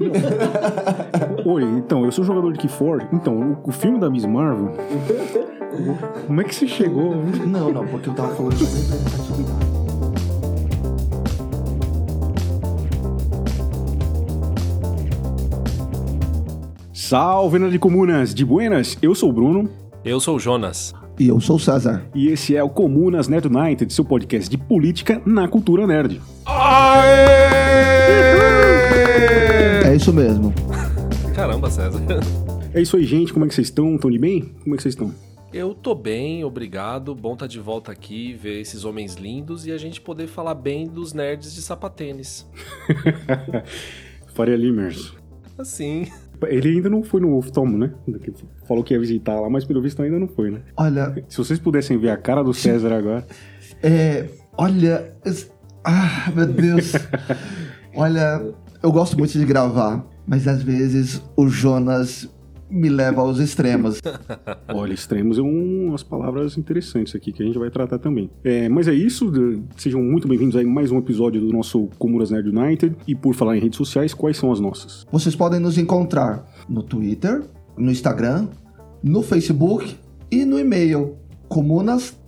Oi, então, eu sou jogador de Keyforge. Então, o, o filme da Miss Marvel. Como é que você chegou? Não, não, porque eu tava falando representatividade. Salve, Nerd de Comunas de Buenas. Eu sou o Bruno. Eu sou o Jonas. E eu sou o César. E esse é o Comunas Nerd United, seu podcast de política na cultura nerd. É isso mesmo. Caramba, César. É isso aí, gente. Como é que vocês estão? Estão de bem? Como é que vocês estão? Eu tô bem, obrigado. Bom estar de volta aqui, ver esses homens lindos e a gente poder falar bem dos nerds de sapatênis. Faria Limers. Assim. Ele ainda não foi no oftalmo, né? Falou que ia visitar lá, mas pelo visto ainda não foi, né? Olha, Se vocês pudessem ver a cara do César agora. é. Olha. Ah, meu Deus. Olha, eu gosto muito de gravar, mas às vezes o Jonas me leva aos extremos. Olha, extremos é um- umas palavras interessantes aqui que a gente vai tratar também. É, mas é isso, sejam muito bem-vindos a mais um episódio do nosso Comunas Nerd United. E por falar em redes sociais, quais são as nossas? Vocês podem nos encontrar no Twitter, no Instagram, no Facebook e no e-mail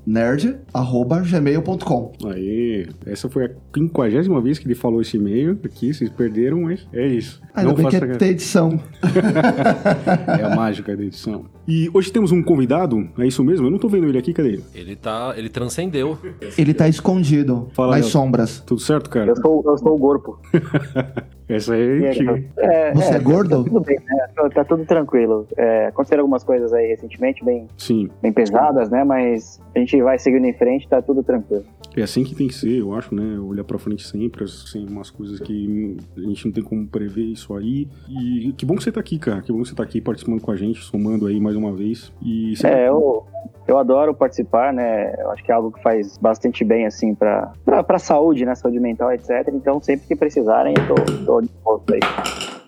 comunasnerd.gmail.com. Aê, essa foi a quinquagésima vez que ele falou esse e-mail aqui, vocês perderam, mas é isso. Ainda bem que faça- é ter edição. é a mágica da edição. E hoje temos um convidado, é isso mesmo? Eu não tô vendo ele aqui, cadê ele? Ele tá. Ele transcendeu. Ele tá escondido Fala, nas sombras. Tudo certo, cara? Eu sou, eu sou o Corpo. Essa aí é antiga. É, Você é gordo? Tá tudo bem, né? Tá- tudo tranquilo. É, aconteceram algumas coisas aí recentemente, bem, Sim, bem pesadas, né? Mas a gente vai seguindo em frente, tá tudo tranquilo. é assim que tem que ser, eu acho, né? Olhar pra frente sempre, assim, umas coisas que a gente não tem como prever isso aí. E que bom que você tá aqui, cara. Que bom que você tá aqui participando com a gente, somando aí mais uma vez. E você- É, eu, eu adoro participar, né? Eu acho que é algo que faz bastante bem, assim, pra, pra, pra saúde, né? Saúde mental, etc. Então, sempre que precisarem, eu tô, tô disposto aí.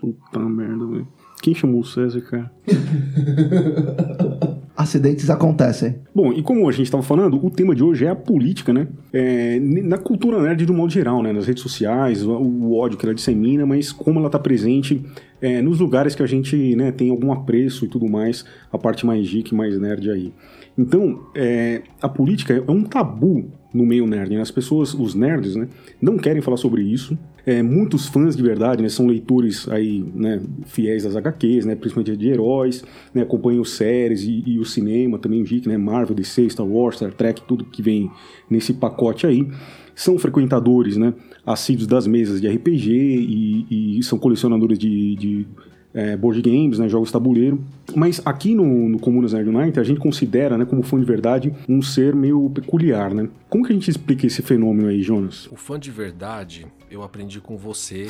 Puta merda, velho. Quem chamou o César, cara? Acidentes acontecem. Bom, e como a gente estava falando, o tema de hoje é a política, né? É, na cultura nerd do modo geral, né? Nas redes sociais, o, o ódio que ela dissemina, mas como ela está presente é, nos lugares que a gente né, tem algum apreço e tudo mais, a parte mais geek, mais nerd aí. Então, é, a política é um tabu no meio nerd, né? As pessoas, os nerds, né, não querem falar sobre isso. É, muitos fãs de verdade, né, são leitores aí, né, fiéis das HQs, né, principalmente de heróis, né, acompanham séries e, e o cinema também, o geek, né, Marvel, DC, Star Wars, Star Trek, tudo que vem nesse pacote aí. São frequentadores, né, assíduos das mesas de RPG e, e são colecionadores de, de é, board games, né, jogos tabuleiro. Mas aqui no, no Comunas Nerd United, a gente considera, né, como fã de verdade, um ser meio peculiar, né? Como que a gente explica esse fenômeno aí, Jonas? O fã de verdade, eu aprendi com você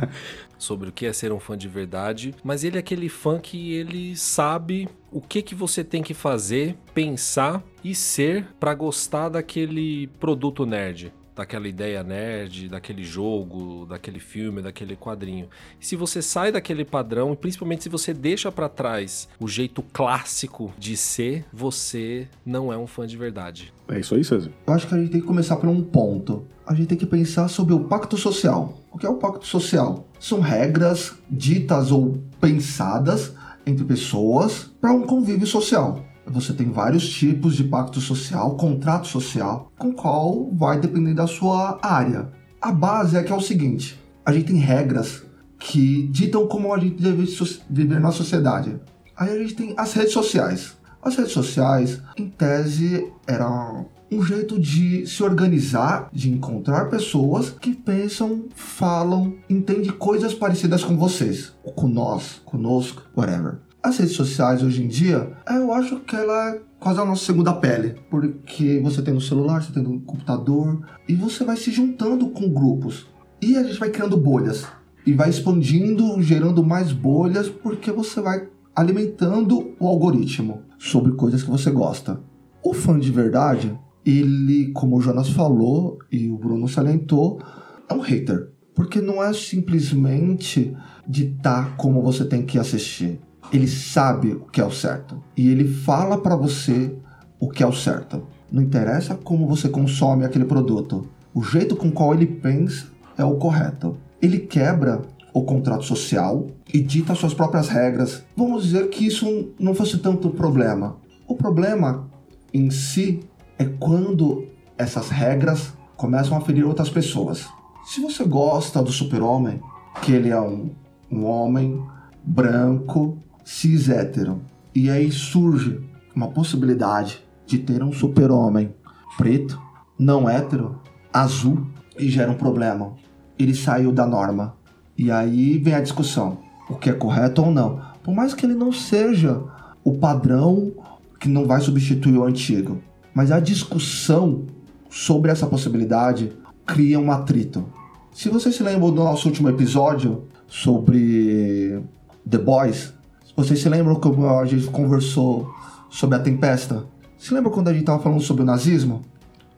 sobre o que é ser um fã de verdade. Mas ele é aquele fã que ele sabe o que, que você tem que fazer, pensar e ser pra gostar daquele produto nerd. Daquela ideia nerd, daquele jogo, daquele filme, daquele quadrinho. E se você sai daquele padrão, e principalmente se você deixa pra trás o jeito clássico de ser, você não é um fã de verdade. É isso aí, César? Eu acho que a gente tem que começar por um ponto. A gente tem que pensar sobre o pacto social. O que é o pacto social? São regras ditas ou pensadas entre pessoas para um convívio social. Você tem vários tipos de pacto social, contrato social, com qual vai depender da sua área. A base é que é o seguinte: a gente tem regras que ditam como a gente deve viver na sociedade. Aí a gente tem as redes sociais. As redes sociais, em tese, eram um jeito de se organizar, de encontrar pessoas que pensam, falam, entendem coisas parecidas com vocês, com nós, conosco, whatever. As redes sociais hoje em dia, eu acho que ela é quase a nossa segunda pele, porque você tem no celular, você tem no computador, e você vai se juntando com grupos. E a gente vai criando bolhas, e vai expandindo, gerando mais bolhas, porque você vai alimentando o algoritmo sobre coisas que você gosta. O fã de verdade, ele, como o Jonas falou e o Bruno salientou, é um hater. Porque não é simplesmente ditar como você tem que assistir. Ele sabe o que é o certo. E ele fala para você o que é o certo. Não interessa como você consome aquele produto. O jeito com qual ele pensa é o correto. Ele quebra o contrato social e dita suas próprias regras. Vamos dizer que isso não fosse tanto problema. O problema em si é quando essas regras começam a ferir outras pessoas. Se você gosta do super-homem, que ele é um, um homem branco, cis hétero, e aí surge uma possibilidade de ter um super-homem preto, não hétero, azul, e gera um problema. Ele saiu da norma. E aí vem a discussão: o que é correto ou não. Por mais que ele não seja o padrão que não vai substituir o antigo. Mas a discussão sobre essa possibilidade cria um atrito. Se vocês se lembram do nosso último episódio sobre The Boys, vocês se lembram que a gente conversou sobre a Tempesta? Se lembra quando a gente estava falando sobre o nazismo?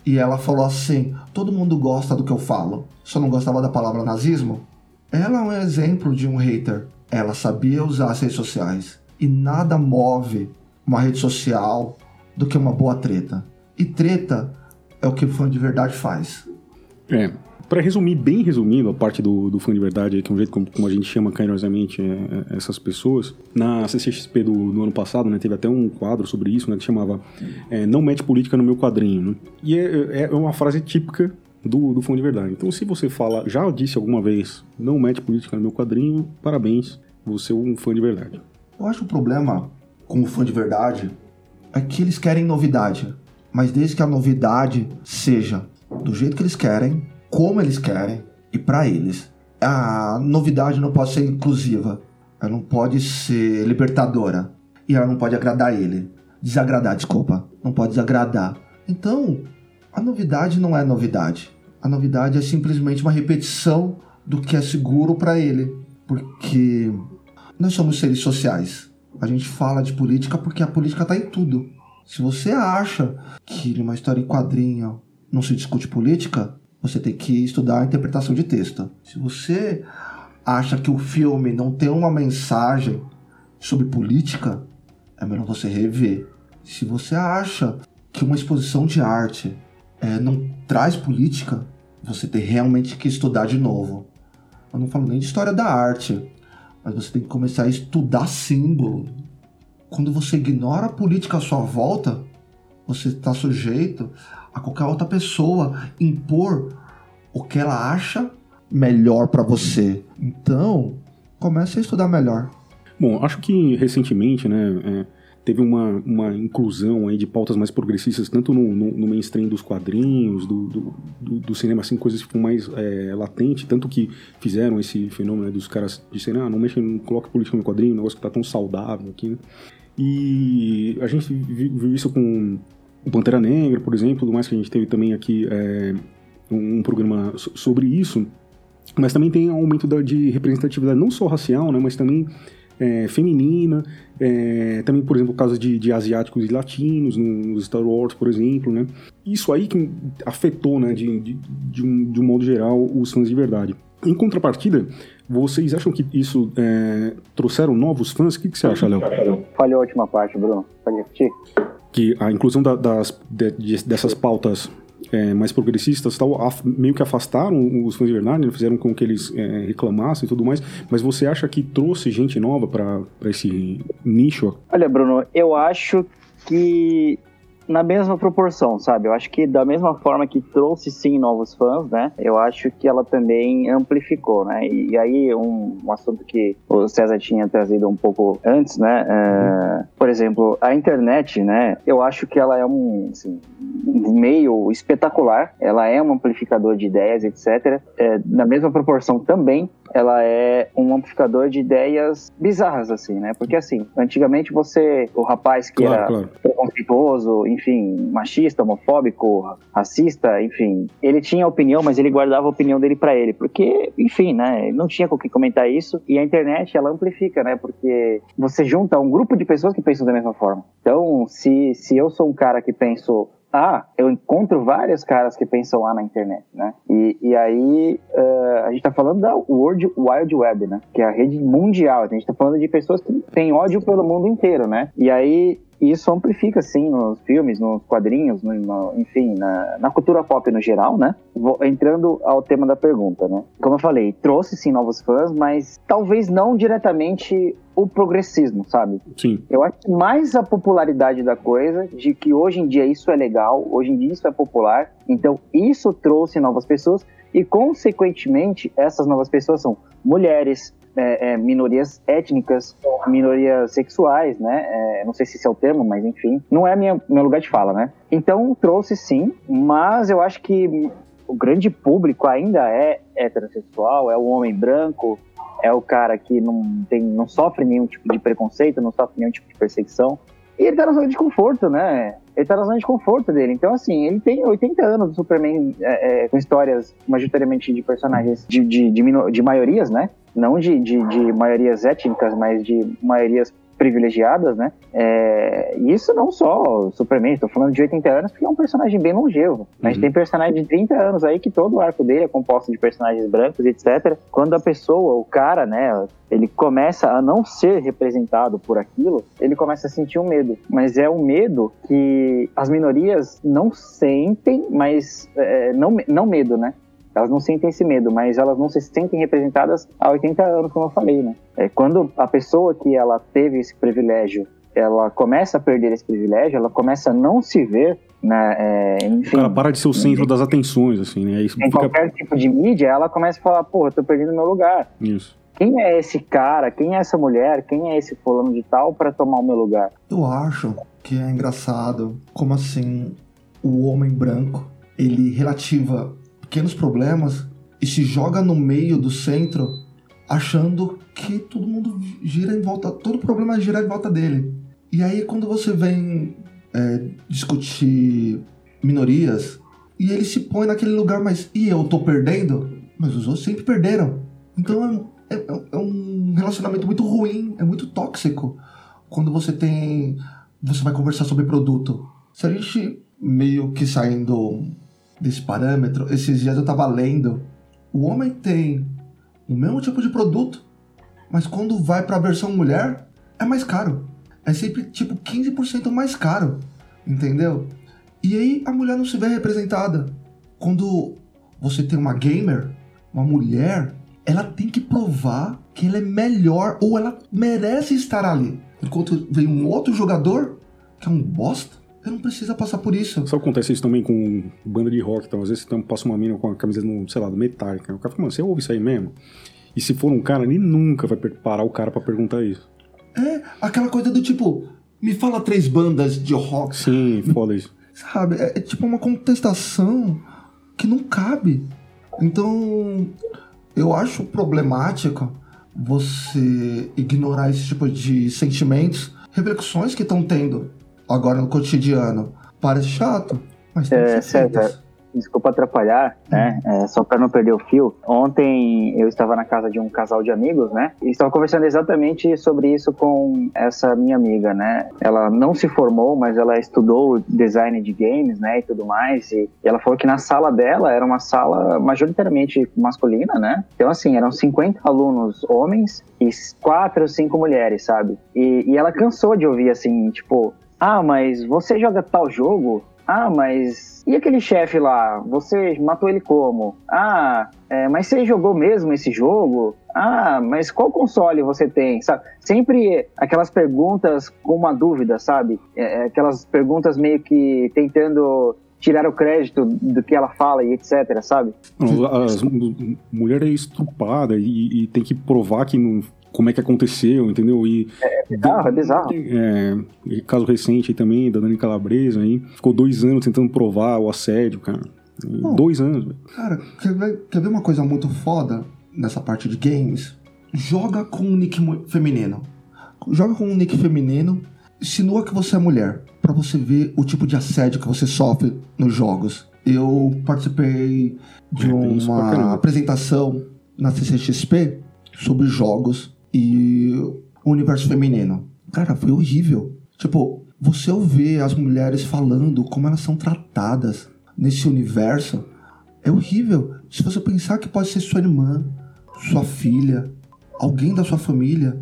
E ela falou assim: todo mundo gosta do que eu falo, só não gostava da palavra nazismo? Ela é um exemplo de um hater. Ela sabia usar as redes sociais. E nada move uma rede social do que uma boa treta. E treta é o que o fã de verdade faz. É. Para resumir, bem resumindo, a parte do, do fã de verdade, que é um jeito como, como a gente chama carinhosamente é, é, essas pessoas, na CCXP do, do, ano passado, né, teve até um quadro sobre isso, né, que chamava é, Não mete política no meu quadrinho. Né? E é, é uma frase típica do, do fã de verdade. Então, se você fala, já disse alguma vez, não mete política no meu quadrinho, parabéns, você é um fã de verdade. Eu acho o problema com o fã de verdade é que eles querem novidade, mas desde que a novidade seja do jeito que eles querem, como eles querem e para eles. A novidade não pode ser inclusiva, ela não pode ser libertadora e ela não pode agradar ele. Desagradar, desculpa, não pode desagradar. Então, a novidade não é novidade. A novidade é simplesmente uma repetição do que é seguro para ele, porque nós somos seres sociais. A gente fala de política porque a política está em tudo. Se você acha que numa história em quadrinho não se discute política, você tem que estudar a interpretação de texto. Se você acha que o filme não tem uma mensagem sobre política, é melhor você rever. Se você acha que uma exposição de arte é, não traz política, você tem realmente que estudar de novo. Eu não falo nem de história da arte, mas você tem que começar a estudar símbolo. Quando você ignora a política à sua volta, você está sujeito a qualquer outra pessoa impor o que ela acha melhor para você. Então, comece a estudar melhor. Bom, acho que recentemente, né, é, teve uma, uma inclusão aí de pautas mais progressistas, tanto no, no, no mainstream dos quadrinhos, do, do, do, do, cinema, assim, coisas mais é, latente, tanto que fizeram esse fenômeno né, dos caras disserem, ah, não mexe, não coloca política no quadrinho, um negócio que tá tão saudável aqui, né? E a gente viu isso com o Pantera Negra, por exemplo, do mais que a gente teve também aqui é, um programa sobre isso, mas também tem aumento da, de representatividade não só racial, né, mas também é, feminina, é, também, por exemplo, casos de, de asiáticos e latinos nos Star Wars, por exemplo, né? Isso aí que afetou, né, de, de, de, um, de um modo geral, os fãs de verdade. Em contrapartida, vocês acham que isso é, trouxeram novos fãs? O que, que você acha, Léo? Falhou a última parte, Bruno. Pode repetir? Que a inclusão da, das, de, dessas pautas é, mais progressistas tal, af, meio que afastaram os fãs de verdade, né? fizeram com que eles é, reclamassem e tudo mais, mas você acha que trouxe gente nova para esse nicho? Olha, Bruno, eu acho que na mesma proporção, sabe? Eu acho que da mesma forma que trouxe sim novos fãs, né? Eu acho que ela também amplificou, né? E, e aí um, um, assunto que o César tinha trazido um pouco antes, né? É, por exemplo, a internet, né? Eu acho que ela é um, assim, um meio espetacular. Ela é um amplificador de ideias, etc. É, na mesma proporção também ela é um amplificador de ideias bizarras, assim, né? Porque, assim, antigamente você, o rapaz que claro, era claro. preconceituoso, enfim, machista, homofóbico, racista, enfim, ele tinha opinião, mas ele guardava a opinião dele para ele, porque, enfim, né? Não tinha com que comentar isso. E a internet, ela amplifica, né? Porque você junta um grupo de pessoas que pensam da mesma forma. Então, se, se eu sou um cara que penso ah, eu encontro vários caras que pensam lá na internet, né? E, e aí uh, a gente tá falando da World Wide Web, né? Que é a rede mundial. A gente tá falando de pessoas que têm ódio pelo mundo inteiro, né? E aí isso amplifica, sim, nos filmes, nos quadrinhos, no, no, enfim, na, na, cultura pop no geral, né? Vou, entrando ao tema da pergunta, né? Como eu falei, trouxe sim novos fãs, mas talvez não diretamente o progressismo, sabe? Sim. Eu acho que mais a popularidade da coisa, de que hoje em dia isso é legal, hoje em dia isso é popular, então isso trouxe novas pessoas e, consequentemente, essas novas pessoas são mulheres, é, é, minorias étnicas, minorias sexuais, né? É, não sei se esse é o termo, mas enfim, não é minha, meu lugar de fala, né? Então trouxe sim, mas eu acho que o grande público ainda é heterossexual, é o homem branco, é o cara que não, tem, não sofre nenhum tipo de preconceito, não sofre nenhum tipo de perseguição. E ele tá na zona de conforto, né? Ele tá na zona de conforto dele. Então, assim, ele tem 80 anos do Superman é, é, com histórias majoritariamente de personagens de, de, de, de maiorias, né? Não de, de, de maiorias étnicas, mas de maiorias privilegiadas, né? É, isso não só o Superman, estou falando de 80 anos, porque é um personagem bem longevo. A gente uhum. tem personagem de 30 anos aí que todo o arco dele é composto de personagens brancos, etc. Quando a pessoa, o cara, né, ele começa a não ser representado por aquilo, ele começa a sentir um medo. Mas é um medo que as minorias não sentem, mas é, não, não medo, né? Elas não sentem esse medo, mas elas não se sentem representadas há 80 anos, como eu falei, né? É, quando a pessoa que ela teve esse privilégio, ela começa a perder esse privilégio, ela começa a não se ver né, é, enfim, o cara para de ser o centro das atenções, assim, né? Isso em fica... qualquer tipo de mídia, ela começa a falar, porra, eu tô perdendo meu lugar. Isso. Quem é esse cara? Quem é essa mulher? Quem é esse fulano de tal para tomar o meu lugar? Eu acho que é engraçado como assim o homem branco ele relativa pequenos problemas e se joga no meio do centro achando que todo mundo gira em volta, todo problema gira em volta dele. E aí quando você vem é, discutir minorias e ele se põe naquele lugar, mas e eu tô perdendo? Mas os outros sempre perderam. Então é, é, é um relacionamento muito ruim, é muito tóxico quando você tem, você vai conversar sobre produto. Se a gente meio que saindo desse parâmetro, esses dias eu tava lendo. O homem tem o mesmo tipo de produto, mas quando vai para a versão mulher, é mais caro. É sempre tipo 15% mais caro, entendeu? E aí a mulher não se vê representada. Quando você tem uma gamer, uma mulher, ela tem que provar que ela é melhor ou ela merece estar ali. Enquanto vem um outro jogador que é um bosta, eu não precisa passar por isso. Só acontece isso também com banda de rock, então às vezes você passa uma mina com a camisa, no, sei lá, do Metallica. O cara fala, mano, você ouve isso aí mesmo? E se for um cara, ele nunca vai parar o cara para perguntar isso. É, aquela coisa do tipo, me fala três bandas de rock. Sim, foda isso. Sabe, é, é tipo uma contestação que não cabe. Então, eu acho problemático você ignorar esse tipo de sentimentos, reflexões que estão tendo agora no cotidiano. Parece chato, mas é, feitas desculpa atrapalhar, né? É, só para não perder o fio. Ontem eu estava na casa de um casal de amigos, né? E estava conversando exatamente sobre isso com essa minha amiga, né? Ela não se formou, mas ela estudou design de games, né? E tudo mais. E, e ela falou que na sala dela era uma sala majoritariamente masculina, né? Então, assim, eram 50 alunos homens e quatro ou cinco mulheres, sabe? E, e ela cansou de ouvir assim, tipo, ah, mas você joga tal jogo? Ah, mas e aquele chefe lá? Você matou ele como? Ah, é, mas você jogou mesmo esse jogo? Ah, mas qual console você tem? Sabe? Sempre aquelas perguntas com uma dúvida, sabe? É, é aquelas perguntas meio que tentando tirar o crédito do que ela fala e etc, sabe? As, mulher é estrupada e, e, tem que provar que não como é que aconteceu, entendeu? E é, é bizarro, é bizarro. É, caso recente aí também, da Dani Calabresa aí, ficou dois anos tentando provar o assédio, cara. Não, dois anos, velho. Cara, quer ver, quer ver uma coisa muito foda nessa parte de games? Joga com um nick feminino. Joga com um nick feminino, insinua que você é mulher, para você ver o tipo de assédio que você sofre nos jogos. Eu participei de uma apresentação na CCXP sobre jogos e o universo feminino. Cara, foi horrível. Tipo, você ouvir as mulheres falando como elas são tratadas nesse universo é horrível. Se você pensar que pode ser sua irmã, sua filha, alguém da sua família,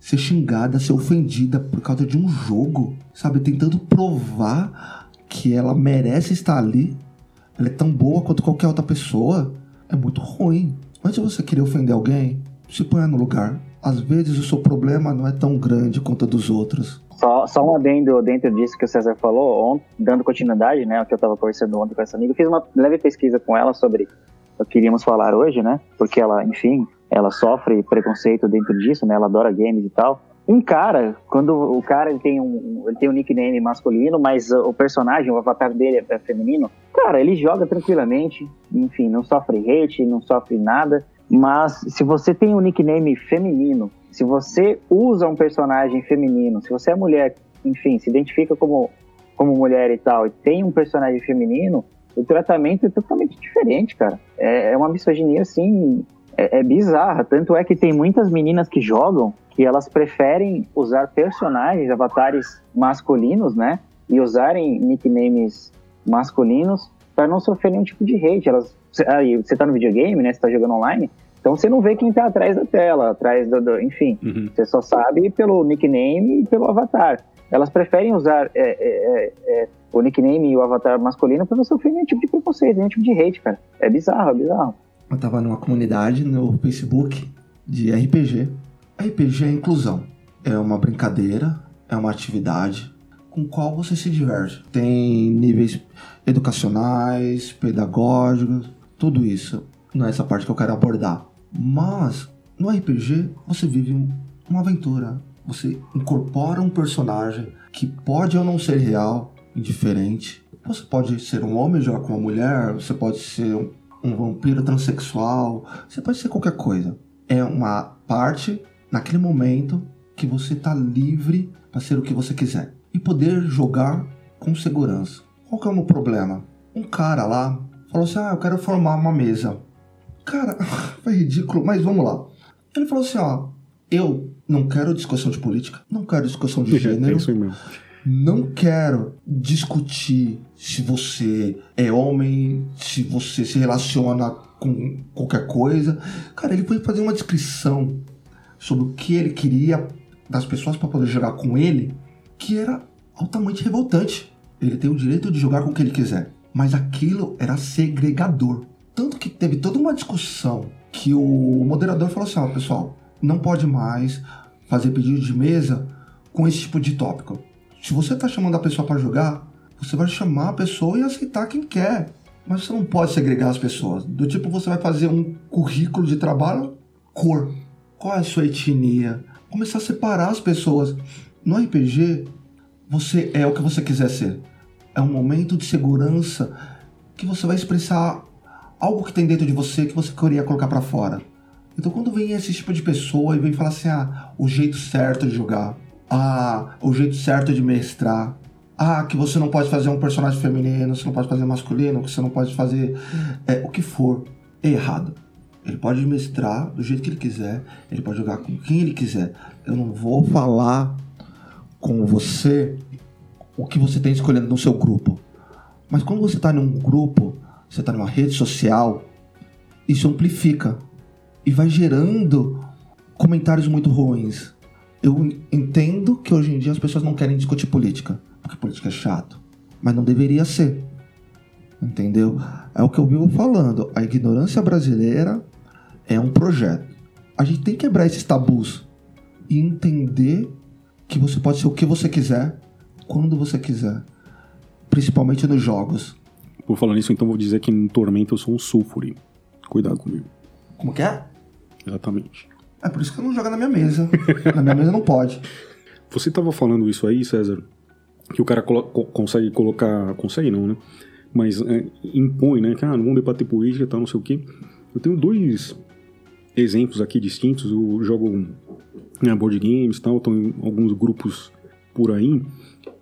ser xingada, ser ofendida por causa de um jogo, sabe? Tentando provar que ela merece estar ali. Ela é tão boa quanto qualquer outra pessoa. É muito ruim. Antes de você querer ofender alguém, se ponha no lugar. Às vezes o seu problema não é tão grande quanto o dos outros. Só, só um adendo dentro disso que o César falou, dando continuidade, né, o que eu estava conversando ontem com essa amiga, eu fiz uma leve pesquisa com ela sobre o que iríamos falar hoje, né, porque ela, enfim, ela sofre preconceito dentro disso, né, ela adora games e tal. Um cara, quando o cara ele tem um, ele tem um nickname masculino, mas o personagem, o avatar dele é feminino, cara, ele joga tranquilamente, enfim, não sofre hate, não sofre nada, mas se você tem um nickname feminino, se você usa um personagem feminino, se você é mulher, enfim, se identifica como, como mulher e tal, e tem um personagem feminino, o tratamento é totalmente diferente, cara. É, é uma misoginia, assim, é, é bizarra. Tanto é que tem muitas meninas que jogam que elas preferem usar personagens, avatares masculinos, né? E usarem nicknames masculinos para não sofrer nenhum tipo de hate. Elas, aí, você tá no videogame, né? Você tá jogando online, então você não vê quem tá atrás da tela, atrás do. do enfim, uhum. você só sabe pelo nickname e pelo avatar. Elas preferem usar é, é, é, é o nickname e o avatar masculino para não sofrer nenhum tipo de preconceito, nenhum tipo de hate, cara. É bizarro, é bizarro. Eu tava numa comunidade no Facebook de RPG. RPG é inclusão. É uma brincadeira, é uma atividade com qual você se diverte. Tem níveis educacionais, pedagógicos, tudo isso. Não é essa parte que eu quero abordar. Mas no RPG você vive uma aventura. Você incorpora um personagem que pode ou não ser real, indiferente. Você pode ser um homem jogar com uma mulher, você pode ser um, um vampiro transexual, você pode ser qualquer coisa. É uma parte naquele momento que você está livre para ser o que você quiser e poder jogar com segurança. Qual que é o meu problema? Um cara lá falou assim: Ah, eu quero formar uma mesa. Cara, foi ridículo, mas vamos lá. Ele falou assim: ó, eu não quero discussão de política, não quero discussão de gênero. É isso mesmo. Não quero discutir se você é homem, se você se relaciona com qualquer coisa. Cara, ele foi fazer uma descrição sobre o que ele queria das pessoas para poder jogar com ele, que era altamente revoltante. Ele tem o direito de jogar com o que ele quiser, mas aquilo era segregador. Tanto que teve toda uma discussão que o moderador falou assim: ó, pessoal, não pode mais fazer pedido de mesa com esse tipo de tópico. Se você está chamando a pessoa para jogar, você vai chamar a pessoa e aceitar quem quer. Mas você não pode segregar as pessoas. Do tipo, você vai fazer um currículo de trabalho, cor. Qual é a sua etnia? Começar a separar as pessoas. No RPG, você é o que você quiser ser. É um momento de segurança que você vai expressar algo que tem dentro de você que você queria colocar para fora. Então quando vem esse tipo de pessoa e vem falar assim, ah, o jeito certo de jogar, ah, o jeito certo de mestrar, ah, que você não pode fazer um personagem feminino, você não pode fazer masculino, que você não pode fazer é, o que for, é errado. Ele pode mestrar do jeito que ele quiser, ele pode jogar com quem ele quiser. Eu não vou falar com você o que você tem escolhendo no seu grupo. Mas quando você está num grupo você está numa rede social, isso amplifica e vai gerando comentários muito ruins. Eu entendo que hoje em dia as pessoas não querem discutir política, porque política é chato, mas não deveria ser. Entendeu? É o que eu vivo falando. A ignorância brasileira é um projeto. A gente tem que quebrar esses tabus e entender que você pode ser o que você quiser, quando você quiser, principalmente nos jogos. Por falar nisso, então vou dizer que no Tormento eu sou um sulfure. Cuidado comigo. Como que é? Exatamente. É por isso que eu não jogo na minha mesa. na minha mesa não pode. Você tava falando isso aí, César, que o cara colo consegue colocar. Consegue não, né? Mas é, impõe, né? Que ah, não vamos debater política e tal, não sei o quê. Eu tenho dois exemplos aqui distintos. Eu jogo né, board games e tal, estou em alguns grupos por aí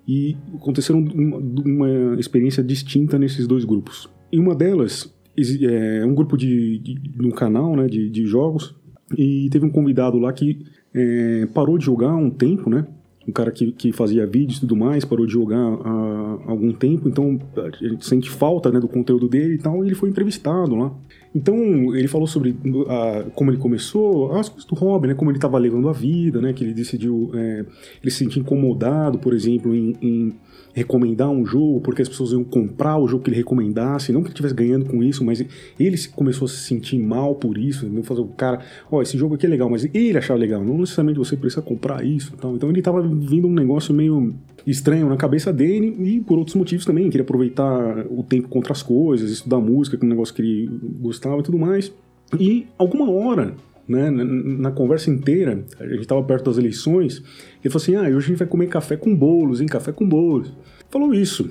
e aconteceram uma, uma experiência distinta nesses dois grupos. Em uma delas, é um grupo de, de um canal né, de, de, jogos e teve um convidado lá que é, parou de jogar há um tempo, né? um cara que, que fazia vídeos e tudo mais, parou de jogar há algum tempo, então a gente sente falta né, do conteúdo dele e tal, e ele foi entrevistado lá. Então, ele falou sobre a, como ele começou, as coisas do hobby, né? Como ele estava levando a vida, né? Que ele decidiu... É, ele se sentia incomodado, por exemplo, em, em, recomendar um jogo, porque as pessoas iam comprar o jogo que ele recomendasse, não que ele estivesse ganhando com isso, mas ele começou a se sentir mal por isso, não fazer o cara, ó, esse jogo aqui é legal, mas ele achava legal, não necessariamente você precisa comprar isso então Então ele estava vivendo um negócio meio estranho na cabeça dele e por outros motivos também, queria aproveitar o tempo contra as coisas, estudar música, que é um negócio que ele gostava e tudo mais. E alguma hora, né, na, na conversa inteira, a gente estava perto das eleições, ele falou assim: ah, hoje a gente vai comer café com bolos, hein? Café com bolos. Falou isso.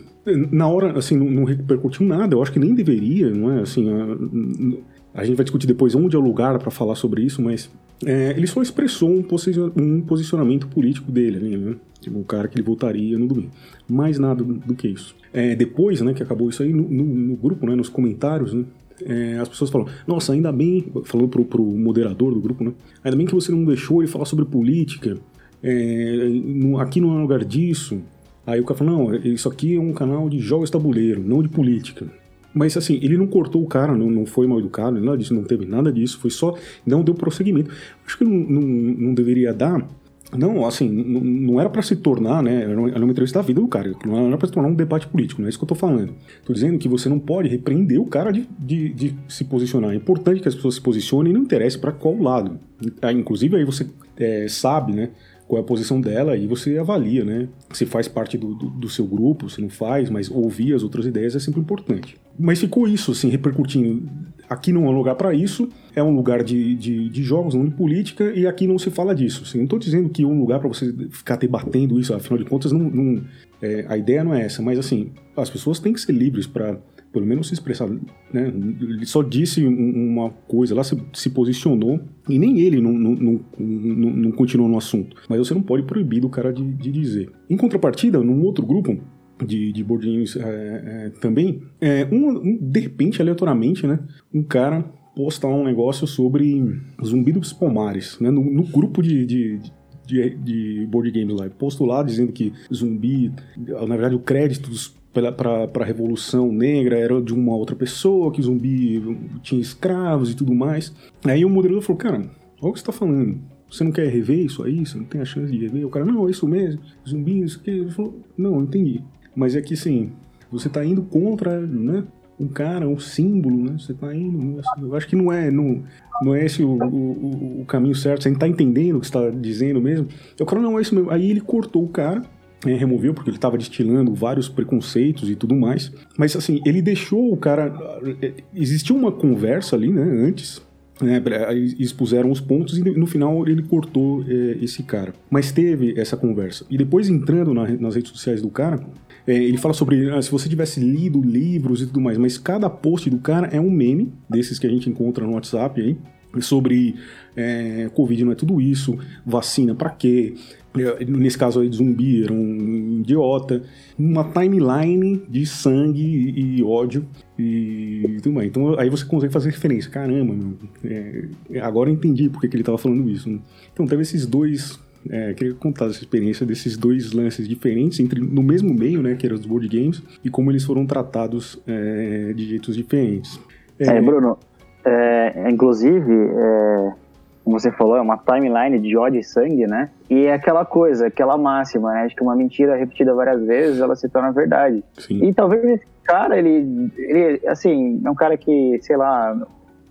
Na hora, assim, não, não repercutiu nada, eu acho que nem deveria, não é? Assim, a, a gente vai discutir depois onde é o lugar para falar sobre isso, mas é, ele só expressou um, um posicionamento político dele, né? Tipo, o cara que ele votaria no domingo. Mais nada do, do que isso. É, depois, né, que acabou isso aí, no, no, no grupo, né, nos comentários, né, é, as pessoas falam, nossa, ainda bem, falando pro, pro moderador do grupo, né, ainda bem que você não deixou ele falar sobre política, é, no, aqui não é lugar disso. Aí o cara fala, não, isso aqui é um canal de jogos tabuleiro, não de política. Mas assim, ele não cortou o cara, não, não foi mal educado, nada disso, não teve nada disso, foi só, não deu prosseguimento. Acho que não, não, não deveria dar, não, assim, não era para se tornar, né? Era uma entrevista da vida do cara, não era para se tornar um debate político, não é isso que eu tô falando. Tô dizendo que você não pode repreender o cara de, de, de se posicionar. É importante que as pessoas se posicionem e não interesse para qual lado. Ah, inclusive, aí você é, sabe, né? Qual é a posição dela e você avalia, né? Se faz parte do, do, do, seu grupo, se não faz, mas ouvir as outras ideias é sempre importante. Mas ficou isso, assim, repercutindo. Aqui não é um lugar para isso, é um lugar de, de, de, jogos, não de política, e aqui não se fala disso. Assim, não estou dizendo que é um lugar para você ficar debatendo isso, afinal de contas, não, não é, a ideia não é essa, mas assim, as pessoas têm que ser livres para pelo menos se expressar, né? Ele só disse uma coisa lá, se, se posicionou, e nem ele não, não, não, não, não continuou no assunto. Mas você não pode proibir do cara de, de dizer. Em contrapartida, num outro grupo, de, de board games é, é, também, é, um, um, de repente, aleatoriamente, né, um cara posta um negócio sobre Zumbi dos Palmares, né, no, no grupo de, de, de, de, board games lá. Posto lá dizendo que zumbi, na verdade, o crédito dos para a Revolução Negra era de uma outra pessoa, que zumbi tinha escravos e tudo mais. Aí o moderador falou, cara, olha o que você está falando. Você não quer rever isso aí? Você não tem a chance de rever? O cara, não, é isso mesmo, zumbi, isso aqui. Ele falou, não, entendi. Mas é que, assim, você está indo contra, né? Um cara, um símbolo, né? Você está indo... Eu acho que não é... Não, não é esse o, o, o caminho certo. Você não está entendendo o que está dizendo mesmo. Eu, cara, não, é isso mesmo. Aí ele cortou o cara é, removeu porque ele estava destilando vários preconceitos e tudo mais. Mas assim, ele deixou o cara. É, existiu uma conversa ali, né, antes. Né, expuseram os pontos e no final ele cortou é, esse cara. Mas teve essa conversa. E depois entrando na, nas redes sociais do cara, é, ele fala sobre ah, se você tivesse lido livros e tudo mais, mas cada post do cara é um meme, desses que a gente encontra no WhatsApp aí, sobre é, Covid não é tudo isso, vacina para quê? nesse caso aí de zumbi, era um idiota, uma timeline de sangue e ódio e tudo mais. Então aí você consegue fazer referência. Caramba, meu, é, agora eu entendi porque que ele estava falando isso. Né? Então teve esses dois. É, queria contar essa experiência desses dois lances diferentes entre no mesmo meio, né, que eram os board games, e como eles foram tratados é, de jeitos diferentes. É, Bruno, é, inclusive, é, como você falou, é uma timeline de ódio e sangue, né? E é aquela coisa, aquela máxima, né? De que uma mentira repetida várias vezes, ela se torna verdade. Sim. E talvez esse cara, ele, ele, assim, é um cara que, sei lá,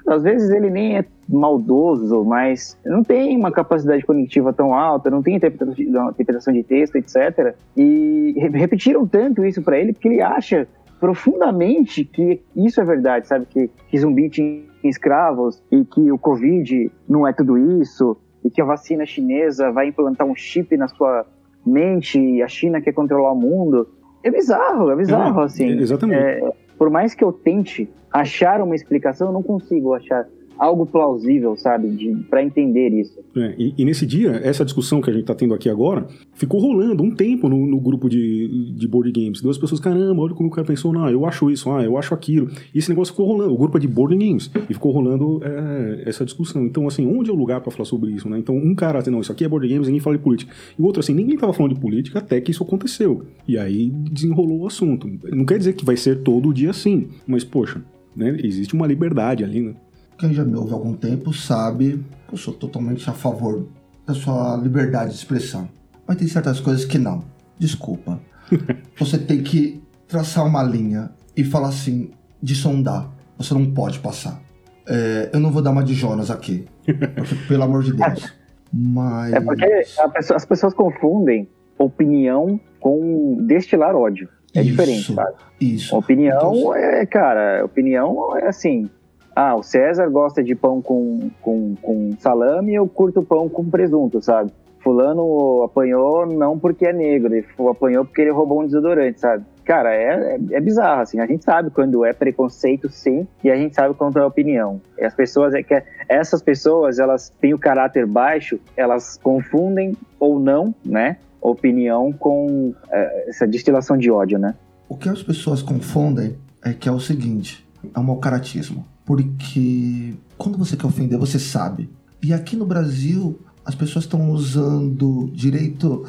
às vezes ele nem é maldoso, mas não tem uma capacidade cognitiva tão alta, não tem interpretação de texto, etc. E repetiram tanto isso para ele porque ele acha profundamente que isso é verdade, sabe? Que, que zumbi tinha escravos e que o Covid não é tudo isso e que a vacina chinesa vai implantar um chip na sua mente e a China quer controlar o mundo. É bizarro, é bizarro, é, assim. Exatamente. É, por mais que eu tente achar uma explicação, eu não consigo achar algo plausível, sabe, para entender isso. É, e, e, nesse dia, essa discussão que a gente está tendo aqui agora, ficou rolando um tempo no, no, grupo de, de board games. Duas pessoas, caramba, olha como o cara pensou, não, eu acho isso, ah, eu acho aquilo. E esse negócio ficou rolando, o grupo é de board games, e ficou rolando é, essa discussão. Então, assim, onde é o lugar para falar sobre isso, né? Então, um cara, assim, não, isso aqui é board games, ninguém fala de política. E o outro, assim, ninguém tava falando de política até que isso aconteceu. E aí desenrolou o assunto. Não quer dizer que vai ser todo dia assim, mas, poxa, né, existe uma liberdade ali, né? Quem já me ouve há algum tempo sabe que eu sou totalmente a favor da sua liberdade de expressão. Mas tem certas coisas que não. Desculpa. Você tem que traçar uma linha e falar assim, de sondar. Você não pode passar. É, eu não vou dar uma de Jonas aqui. Porque, pelo amor de Deus. Mas. É porque pessoa, as pessoas confundem opinião com destilar ódio. É isso, diferente, sabe? Isso. Opinião então, é, cara, opinião é assim. Ah, o César gosta de pão com, com, com salame, eu curto pão com presunto, sabe? Fulano apanhou não porque é negro, ele apanhou porque ele roubou um desodorante, sabe? Cara, é, é, é, bizarro, assim. A gente sabe quando é preconceito, sim, e a gente sabe quando é opinião. E as pessoas, é que essas pessoas, elas têm o caráter baixo, elas confundem ou não, né? Opinião com é, essa destilação de ódio, né? O que as pessoas confundem é que é o seguinte: é um mau caratismo. Porque quando você quer ofender, você sabe. E aqui no Brasil, as pessoas estão usando direito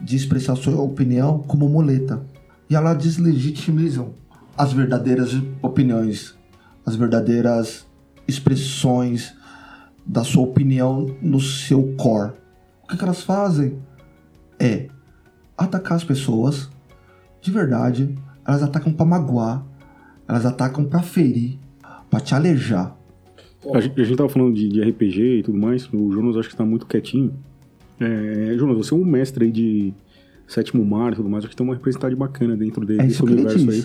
de expressar sua opinião como muleta. E elas deslegitimizam as verdadeiras opiniões, as verdadeiras expressões da sua opinião no seu core. O que, que elas fazem é atacar as pessoas de verdade, elas atacam para magoar, elas atacam para ferir, pra te alejar. A gente, a gente tava falando de, de, RPG e tudo mais, o Jonas acho que tá muito quietinho. É, Jonas, você é um mestre aí de sétimo mar e tudo mais, acho que tem uma representante bacana dentro dele, é desse universo aí.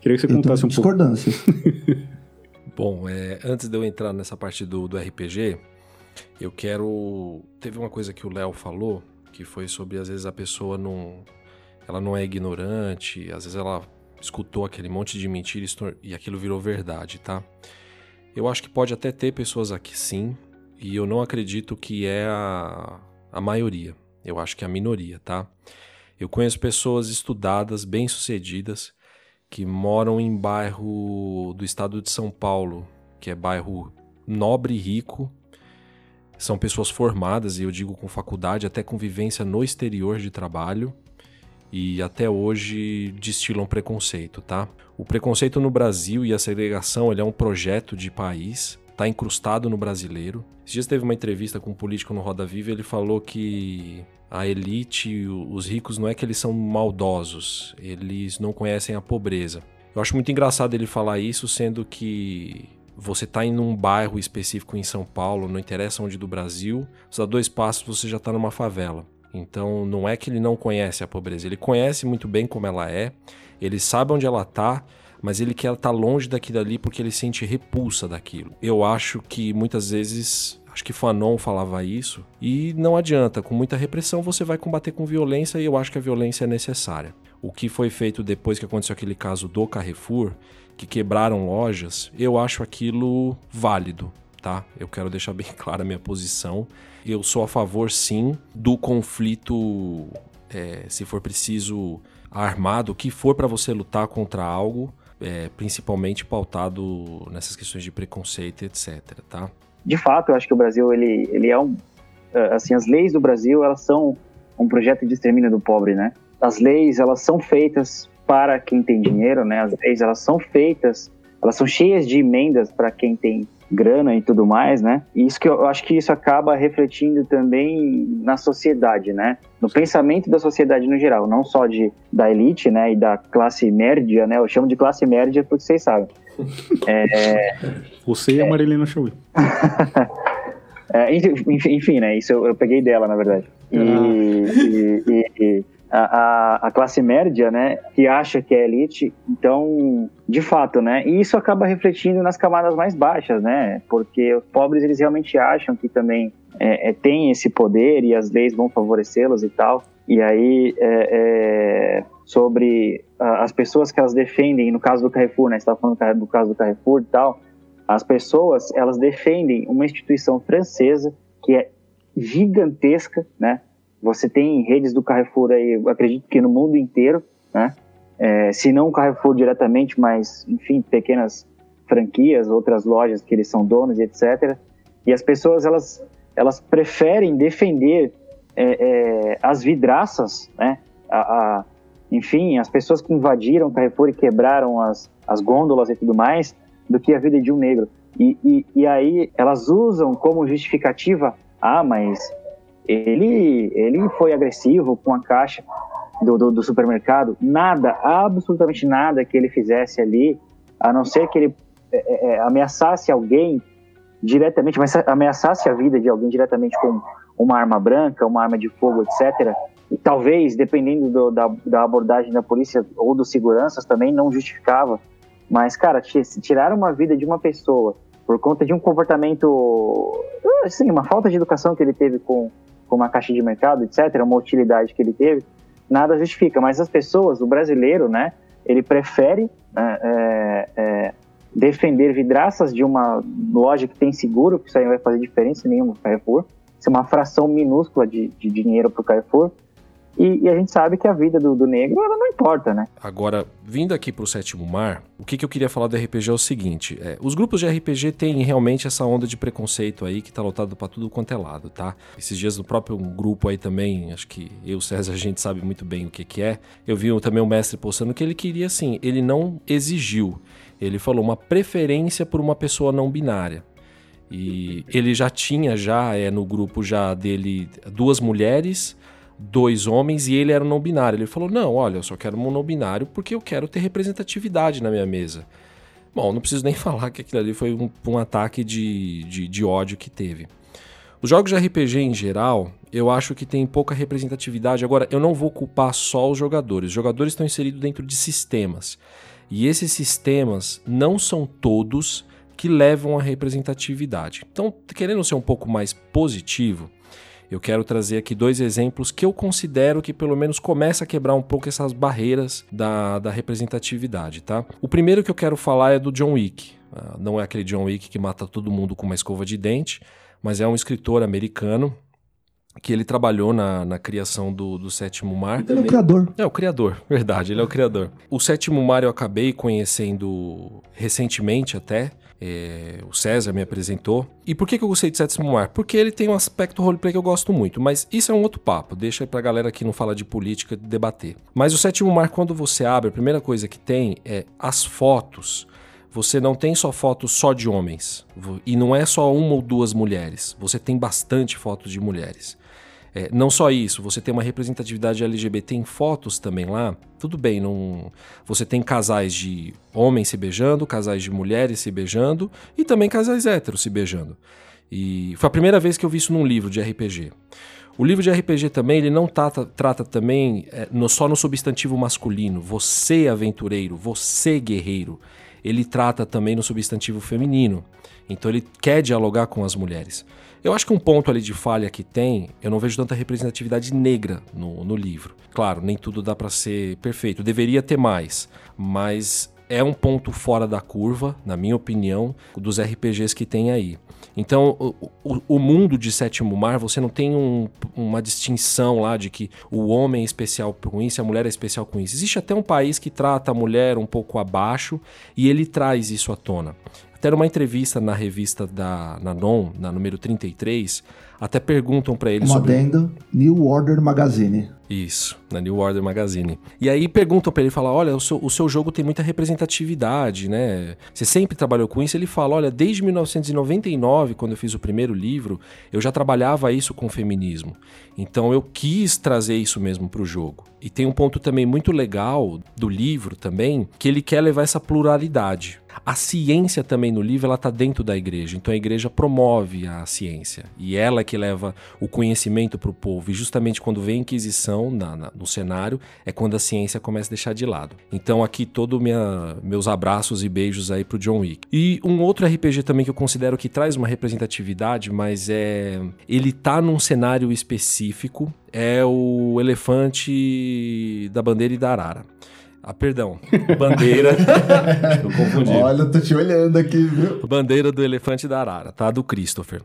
Queria que você eu contasse um pouco. Bom, é, antes de eu entrar nessa parte do, do RPG, eu quero. Teve uma coisa que o Léo falou, que foi sobre às vezes a pessoa não. Ela não é ignorante, às vezes ela escutou aquele monte de mentira e aquilo virou verdade, tá? Eu acho que pode até ter pessoas aqui sim, e eu não acredito que é a, a maioria. Eu acho que é a minoria, tá? Eu conheço pessoas estudadas, bem-sucedidas, que moram em bairro do estado de São Paulo, que é bairro nobre e rico. São pessoas formadas, e eu digo com faculdade, até com vivência no exterior de trabalho e até hoje destilam preconceito, tá? O preconceito no Brasil e a segregação ele é um projeto de país, tá incrustado no brasileiro. Esses dias teve uma entrevista com um político no Roda Viva, ele falou que a elite, os ricos, não é que eles são maldosos, eles não conhecem a pobreza. Eu acho muito engraçado ele falar isso, sendo que você está em um bairro específico em São Paulo, não interessa onde do Brasil, dá dois passos você já está numa favela. Então não é que ele não conhece a pobreza, ele conhece muito bem como ela é, ele sabe onde ela está, mas ele quer estar tá longe daquilo ali porque ele sente repulsa daquilo. Eu acho que muitas vezes, acho que Fanon falava isso, e não adianta, com muita repressão você vai combater com violência e eu acho que a violência é necessária. O que foi feito depois que aconteceu aquele caso do Carrefour, que quebraram lojas, eu acho aquilo válido, tá? Eu quero deixar bem clara a minha posição. Eu sou a favor, sim, do conflito, é, se for preciso, armado, que for para você lutar contra algo, é, principalmente pautado nessas questões de preconceito, etc. Tá? De fato, eu acho que o Brasil ele, ele é um, é, assim, as leis do Brasil elas são um projeto de extermínio do pobre, né? As leis elas são feitas para quem tem dinheiro, né? As leis elas são feitas, elas são cheias de emendas para quem tem grana e tudo mais, né? E isso que eu acho que isso acaba refletindo também na sociedade, né? No pensamento da sociedade no geral, não só de da elite, né? E da classe média, né? Eu chamo de classe média porque vocês sabem. É... Você e a Marilena Chauí. é, enfim, enfim, né? Isso eu, eu, peguei dela, na verdade. E, ah. e, e, e a, a, classe média, né, que acha que é elite, então, de fato, né, e isso acaba refletindo nas camadas mais baixas, né, porque os pobres, eles realmente acham que também é, é, tem esse poder e as leis vão favorecê-los e tal, e aí, é, é, sobre as pessoas que elas defendem, no caso do Carrefour, né, você estava falando do caso do Carrefour e tal, As pessoas, elas defendem uma instituição francesa que é gigantesca, né? Você tem redes do Carrefour aí, acredito que no mundo inteiro, né? É, se não o Carrefour diretamente, mas, enfim, pequenas franquias, outras lojas que eles são donos, etc. E as pessoas, elas, elas preferem defender é, é, as vidraças, né? A, a, enfim, as pessoas que invadiram o Carrefour e quebraram as, as gôndolas e tudo mais, do que a vida de um negro. E, e, e aí elas usam como justificativa, ah, mas ele, ele foi agressivo com a caixa do, do, do, supermercado. Nada, absolutamente nada que ele fizesse ali, a não ser que ele é, é, é ameaçasse alguém diretamente, mas ameaçasse a vida de alguém diretamente com uma arma branca, uma arma de fogo, etc. E talvez, dependendo do, da, da abordagem da polícia ou dos seguranças, também não justificava. Mas, cara, tirar uma vida de uma pessoa por conta de um comportamento, assim, uma falta de educação que ele teve com, com uma caixa de mercado, etc., uma utilidade que ele teve, nada justifica. Mas as pessoas, o brasileiro, né, ele prefere né, é, é, defender vidraças de uma loja que tem seguro, que isso aí não vai fazer diferença nenhuma no Carrefour, isso é uma fração minúscula de, de dinheiro para o Carrefour, e, e, a gente sabe que a vida do, do, negro ela não importa, né? Agora, vindo aqui para o sétimo mar, o que, que, eu queria falar do RPG é o seguinte: é, os grupos de RPG têm realmente essa onda de preconceito aí que tá lotado para tudo quanto é lado, tá? Esses dias no próprio grupo aí também, acho que eu, César, a gente sabe muito bem o que, que é. Eu vi também o mestre postando que ele queria assim, ele não exigiu, ele falou uma preferência por uma pessoa não binária. E ele já tinha já é, no grupo já dele duas mulheres dois homens e ele era não binário. Ele falou: Não, olha, eu só quero um não binário porque eu quero ter representatividade na minha mesa. Bom, não preciso nem falar que aquilo ali foi um, um ataque de, de, de, ódio que teve. Os jogos de RPG em geral, eu acho que tem pouca representatividade. Agora, eu não vou culpar só os jogadores. Os jogadores estão inseridos dentro de sistemas. E esses sistemas não são todos que levam à representatividade. Então, querendo ser um pouco mais positivo, eu quero trazer aqui dois exemplos que eu considero que pelo menos começa a quebrar um pouco essas barreiras da, da representatividade, tá? O primeiro que eu quero falar é do John Wick. Uh, não é aquele John Wick que mata todo mundo com uma escova de dente, mas é um escritor americano que ele trabalhou na, na criação do, do Sétimo Mar. Ele é o criador. É, o criador, verdade, ele é o criador. O Sétimo Mar eu acabei conhecendo recentemente até, é, o César me apresentou. E por que, que eu gostei de Sétimo Mar? Porque ele tem um aspecto roleplay que eu gosto muito, mas isso é um outro papo, deixa pra galera que não fala de política debater. Mas o Sétimo Mar, quando você abre, a primeira coisa que tem é as fotos. Você não tem só fotos só de homens, e não é só uma ou duas mulheres, você tem bastante fotos de mulheres. É, não só isso, você tem uma representatividade LGBT em fotos também lá. Tudo bem, não, você tem casais de homens se beijando, casais de mulheres se beijando e também casais héteros se beijando. E foi a primeira vez que eu vi isso num livro de RPG. O livro de RPG também, ele não trata, trata também é, no, só no substantivo masculino, você aventureiro, você guerreiro. Ele trata também no substantivo feminino. Então ele quer dialogar com as mulheres. Eu acho que um ponto ali de falha que tem, eu não vejo tanta representatividade negra no, no livro. Claro, nem tudo dá para ser perfeito, deveria ter mais, mas é um ponto fora da curva, na minha opinião, dos RPGs que tem aí. Então, o, o, o, mundo de Sétimo Mar, você não tem um, uma distinção lá de que o homem é especial com isso, a mulher é especial com isso. Existe até um país que trata a mulher um pouco abaixo e ele traz isso à tona. Até numa entrevista na revista da Nanon, na número 33, até perguntam para ele Uma sobre... adendo, New Order Magazine. Isso, na New Order Magazine. E aí perguntam para ele, fala, olha, o seu, o seu jogo tem muita representatividade, né? Você sempre trabalhou com isso? Ele fala, olha, desde 1999, quando eu fiz o primeiro livro, eu já trabalhava isso com feminismo. Então eu quis trazer isso mesmo para o jogo. E tem um ponto também muito legal do livro também, que ele quer levar essa pluralidade. A ciência também no livro ela está dentro da igreja, então a igreja promove a ciência e ela é que leva o conhecimento para o povo. E justamente quando vem a Inquisição na, na, no cenário é quando a ciência começa a deixar de lado. Então aqui todo minha, meus abraços e beijos aí pro John Wick. E um outro RPG também que eu considero que traz uma representatividade, mas é ele tá num cenário específico é o elefante da bandeira e da arara. Ah, perdão. Bandeira. eu confundi. Olha, eu tô te olhando aqui, viu? Bandeira do Elefante da Arara, tá? Do Christopher.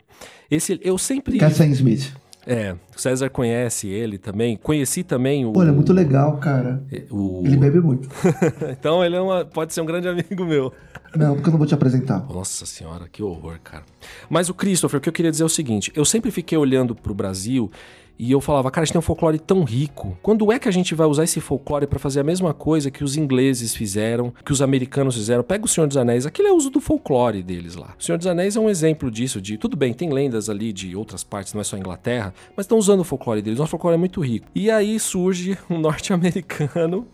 Esse, eu sempre. Cassian Smith. É, o César conhece ele também. Conheci também o. Pô, ele é muito legal, cara. o... Ele bebe muito. então ele é uma, pode ser um grande amigo meu. Não, porque eu não vou te apresentar. Nossa senhora, que horror, cara. Mas o Christopher, o que eu queria dizer é o seguinte: eu sempre fiquei olhando pro Brasil e eu falava, cara, a gente tem um folclore tão rico. Quando é que a gente vai usar esse folclore para fazer a mesma coisa que os ingleses fizeram, que os americanos fizeram? Pega o Senhor dos Anéis, aquele é uso do folclore deles lá. O Senhor dos Anéis é um exemplo disso, de tudo bem, tem lendas ali de outras partes, não é só Inglaterra, mas estão usando o folclore deles. Nosso folclore é muito rico. E aí surge um norte-americano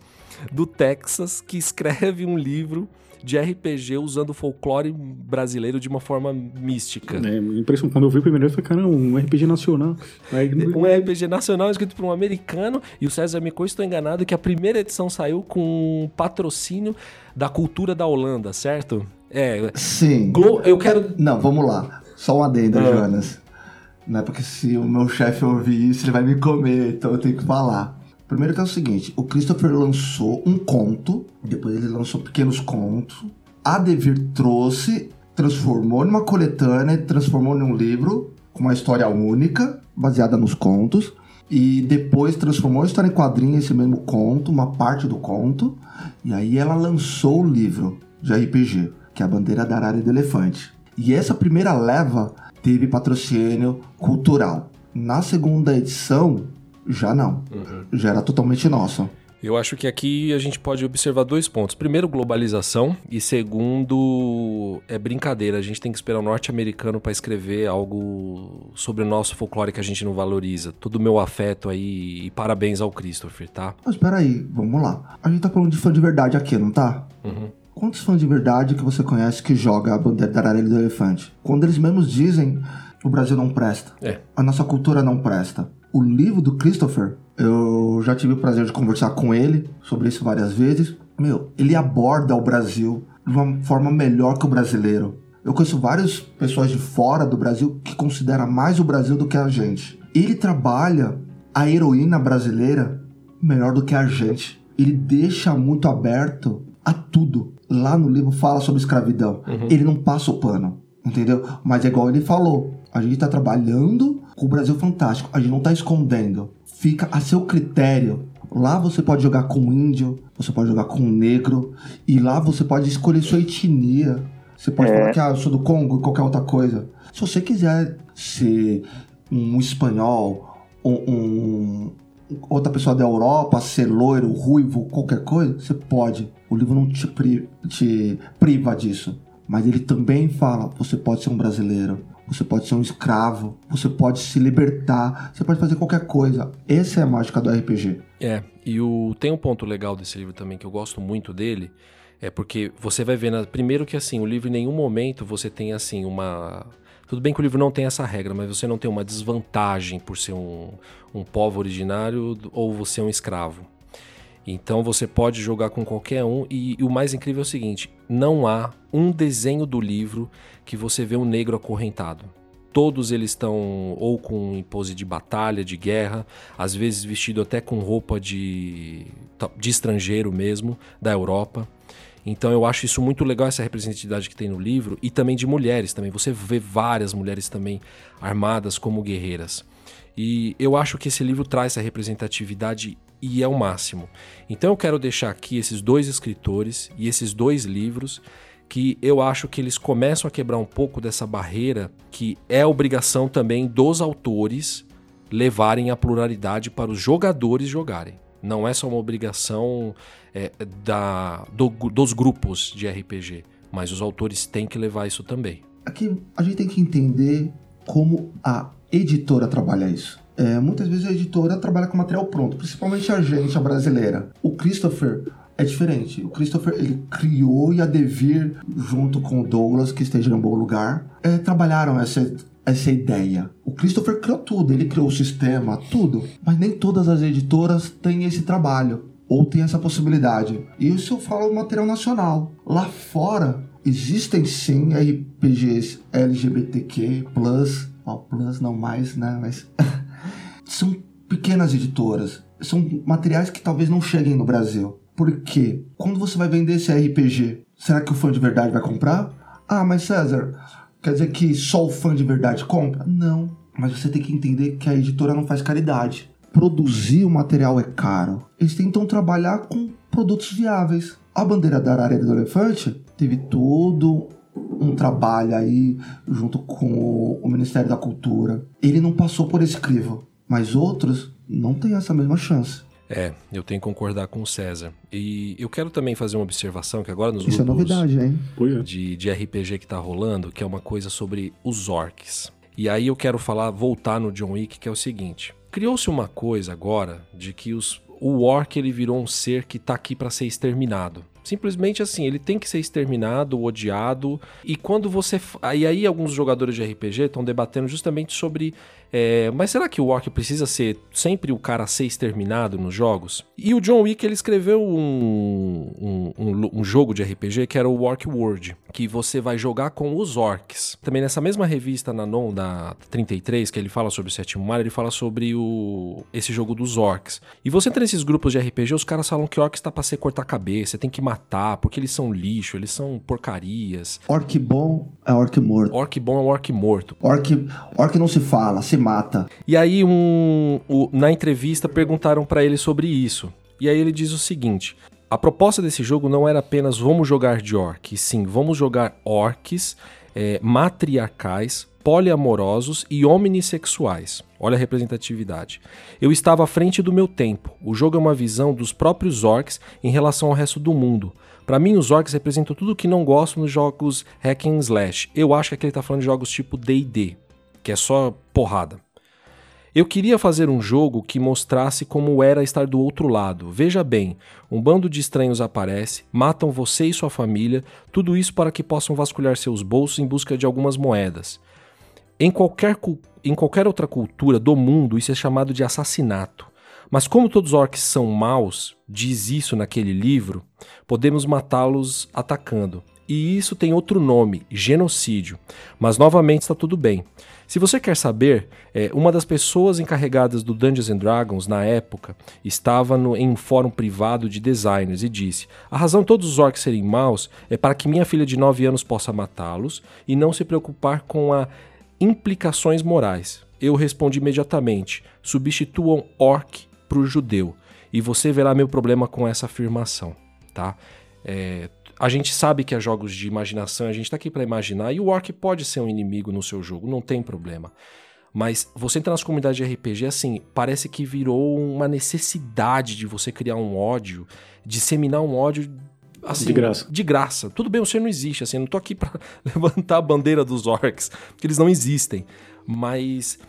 do Texas que escreve um livro de RPG usando o folclore brasileiro de uma forma mística. É, impressionante. Quando eu vi o primeiro, eu falei, cara, um RPG nacional. Aí... Um RPG nacional escrito por um americano, e o César me estou enganado que a primeira edição saiu com patrocínio da cultura da Holanda, certo? É. Sim. Glo eu quero. Não, vamos lá. Só um adendo, ah. Jonas. Não é porque se o meu chefe ouvir isso, ele vai me comer, então eu tenho que falar. Primeiro que é o seguinte, o Christopher lançou um conto, depois ele lançou pequenos contos. A Devir trouxe, transformou numa coletânea, transformou num livro com uma história única, baseada nos contos. E depois transformou a história em quadrinho, esse mesmo conto, uma parte do conto. E aí ela lançou o livro de RPG, que é a Bandeira da Arara e do Elefante. E essa primeira leva teve patrocínio cultural. Na segunda edição, já não. Uhum. Já era totalmente nossa. Eu acho que aqui a gente pode observar dois pontos. Primeiro, globalização. E segundo, é brincadeira. A gente tem que esperar o norte-americano para escrever algo sobre o nosso folclore que a gente não valoriza. Todo o meu afeto aí e parabéns ao Christopher, tá? Mas peraí, vamos lá. A gente tá falando de fã de verdade aqui, não tá? Uhum. Quantos fãs de verdade que você conhece que joga a bandeira da Arara do Elefante? Quando eles mesmos dizem o Brasil não presta. É. A nossa cultura não presta o livro do Christopher, eu já tive o prazer de conversar com ele sobre isso várias vezes. Meu, ele aborda o Brasil de uma forma melhor que o brasileiro. Eu conheço várias pessoas de fora do Brasil que consideram mais o Brasil do que a gente. Ele trabalha a heroína brasileira melhor do que a gente. Ele deixa muito aberto a tudo. Lá no livro fala sobre escravidão. Uhum. Ele não passa o pano, entendeu? Mas é igual ele falou. A gente está trabalhando com o Brasil Fantástico. A gente não está escondendo. Fica a seu critério. Lá você pode jogar com índio, você pode jogar com negro, e lá você pode escolher sua etnia. Você pode é. falar que ah, eu sou do Congo e qualquer outra coisa. Se você quiser ser um espanhol, um, um, outra pessoa da Europa, ser loiro, ruivo, qualquer coisa, você pode. O livro não te, pri te priva disso. Mas ele também fala: você pode ser um brasileiro, você pode ser um escravo, você pode se libertar, você pode fazer qualquer coisa. Essa é a mágica do RPG. É, e o, tem um ponto legal desse livro também que eu gosto muito dele, é porque você vai ver, na, primeiro que assim, o livro em nenhum momento você tem assim uma... Tudo bem que o livro não tem essa regra, mas você não tem uma desvantagem por ser um, um povo originário ou você é um escravo. Então você pode jogar com qualquer um e, e, o mais incrível é o seguinte: não há um desenho do livro que você vê um negro acorrentado. Todos eles estão ou com pose de batalha, de guerra, às vezes vestido até com roupa de, de estrangeiro mesmo, da Europa. Então eu acho isso muito legal, essa representatividade que tem no livro, e também de mulheres também. Você vê várias mulheres também armadas como guerreiras. E eu acho que esse livro traz essa representatividade e é o máximo. Então eu quero deixar aqui esses dois escritores e esses dois livros que eu acho que eles começam a quebrar um pouco dessa barreira que é obrigação também dos autores levarem a pluralidade para os jogadores jogarem. Não é só uma obrigação é, da, do, dos grupos de RPG, mas os autores têm que levar isso também. Aqui a gente tem que entender como a editora trabalha isso. É, muitas vezes a editora trabalha com material pronto, principalmente a gente, a brasileira. O Christopher é diferente. O Christopher ele criou e a Devir, junto com o Douglas, que esteja em um bom lugar, é, trabalharam essa, essa ideia. O Christopher criou tudo, ele criou o sistema, tudo. Mas nem todas as editoras têm esse trabalho ou têm essa possibilidade. Isso eu falo material nacional. Lá fora existem sim RPGs LGBTQ+, oh, plus não mais, né, mas são pequenas editoras, são materiais que talvez não cheguem no Brasil. Porque quando você vai vender esse RPG, será que o fã de verdade vai comprar? Ah, mas César, quer dizer que só o fã de verdade compra? Não. Mas você tem que entender que a editora não faz caridade. Produzir o material é caro. Eles tentam trabalhar com produtos viáveis. A bandeira da Arara do Elefante teve todo um trabalho aí junto com o Ministério da Cultura. Ele não passou por esse crivo, mas outros não têm essa mesma chance. É, eu tenho que concordar com o César. E eu quero também fazer uma observação que agora nos Isso é grupos novidade, hein? É. de, de RPG que tá rolando, que é uma coisa sobre os orcs. E aí eu quero falar, voltar no John Wick, que é o seguinte. Criou-se uma coisa agora de que os, o orc ele virou um ser que tá aqui para ser exterminado. Simplesmente assim, ele tem que ser exterminado, odiado. E quando você. E aí, alguns jogadores de RPG estão debatendo justamente sobre. É, mas será que o Orc precisa ser sempre o cara a ser exterminado nos jogos? E o John Wick ele escreveu um, um, um- um jogo de RPG que era o Orc World, que você vai jogar com os orcs. Também nessa mesma revista Nanon da 33, que ele fala sobre o sétimo mar, ele fala sobre o, esse jogo dos orcs. E você entra nesses grupos de RPG, os caras falam que orcs tá pra ser cortar cabeça, tem que matar, porque eles são lixo, eles são porcarias. Orc bom é orc morto. Orc bom é orc morto. Orc, orc não se fala, se mata. E aí, um, o- na entrevista, perguntaram pra ele sobre isso. E aí ele diz o seguinte: a proposta desse jogo não era apenas vamos jogar de orc, sim vamos jogar orcs é, matriarcais, poliamorosos e omnissexuais. Olha a representatividade. Eu estava à frente do meu tempo. O jogo é uma visão dos próprios orcs em relação ao resto do mundo. Pra mim, os orcs representam tudo que não gosto nos jogos hack and slash. Eu acho que aqui ele tá falando de jogos tipo D&D, que é só porrada. Eu queria fazer um jogo que mostrasse como era estar do outro lado. Veja bem, um bando de estranhos aparece, matam você e sua família, tudo isso para que possam vasculhar seus bolsos em busca de algumas moedas. Em qualquer, em qualquer outra cultura do mundo, isso é chamado de assassinato. Mas como todos os orcs são maus, diz isso naquele livro, podemos matá-los atacando. E isso tem outro nome, genocídio. Mas novamente está tudo bem. Se você quer saber, é, uma das pessoas encarregadas do Dungeons and Dragons na época estava no- em um fórum privado de designers e disse: A razão de todos os orcs serem maus é para que minha filha de 9 anos possa matá-los e não se preocupar com a implicações morais. Eu respondi imediatamente: substituam orc por judeu. E você verá meu problema com essa afirmação, tá? É, a gente sabe que é jogos de imaginação, a gente tá aqui para imaginar, e o orc pode ser um inimigo no seu jogo, não tem problema. Mas você entra nas comunidades de RPG, assim, parece que virou uma necessidade de você criar um ódio, disseminar um ódio. Assim, De graça. De graça. Tudo bem, o ser não existe, assim, eu não tô aqui pra levantar a bandeira dos orcs, porque eles não existem. Mas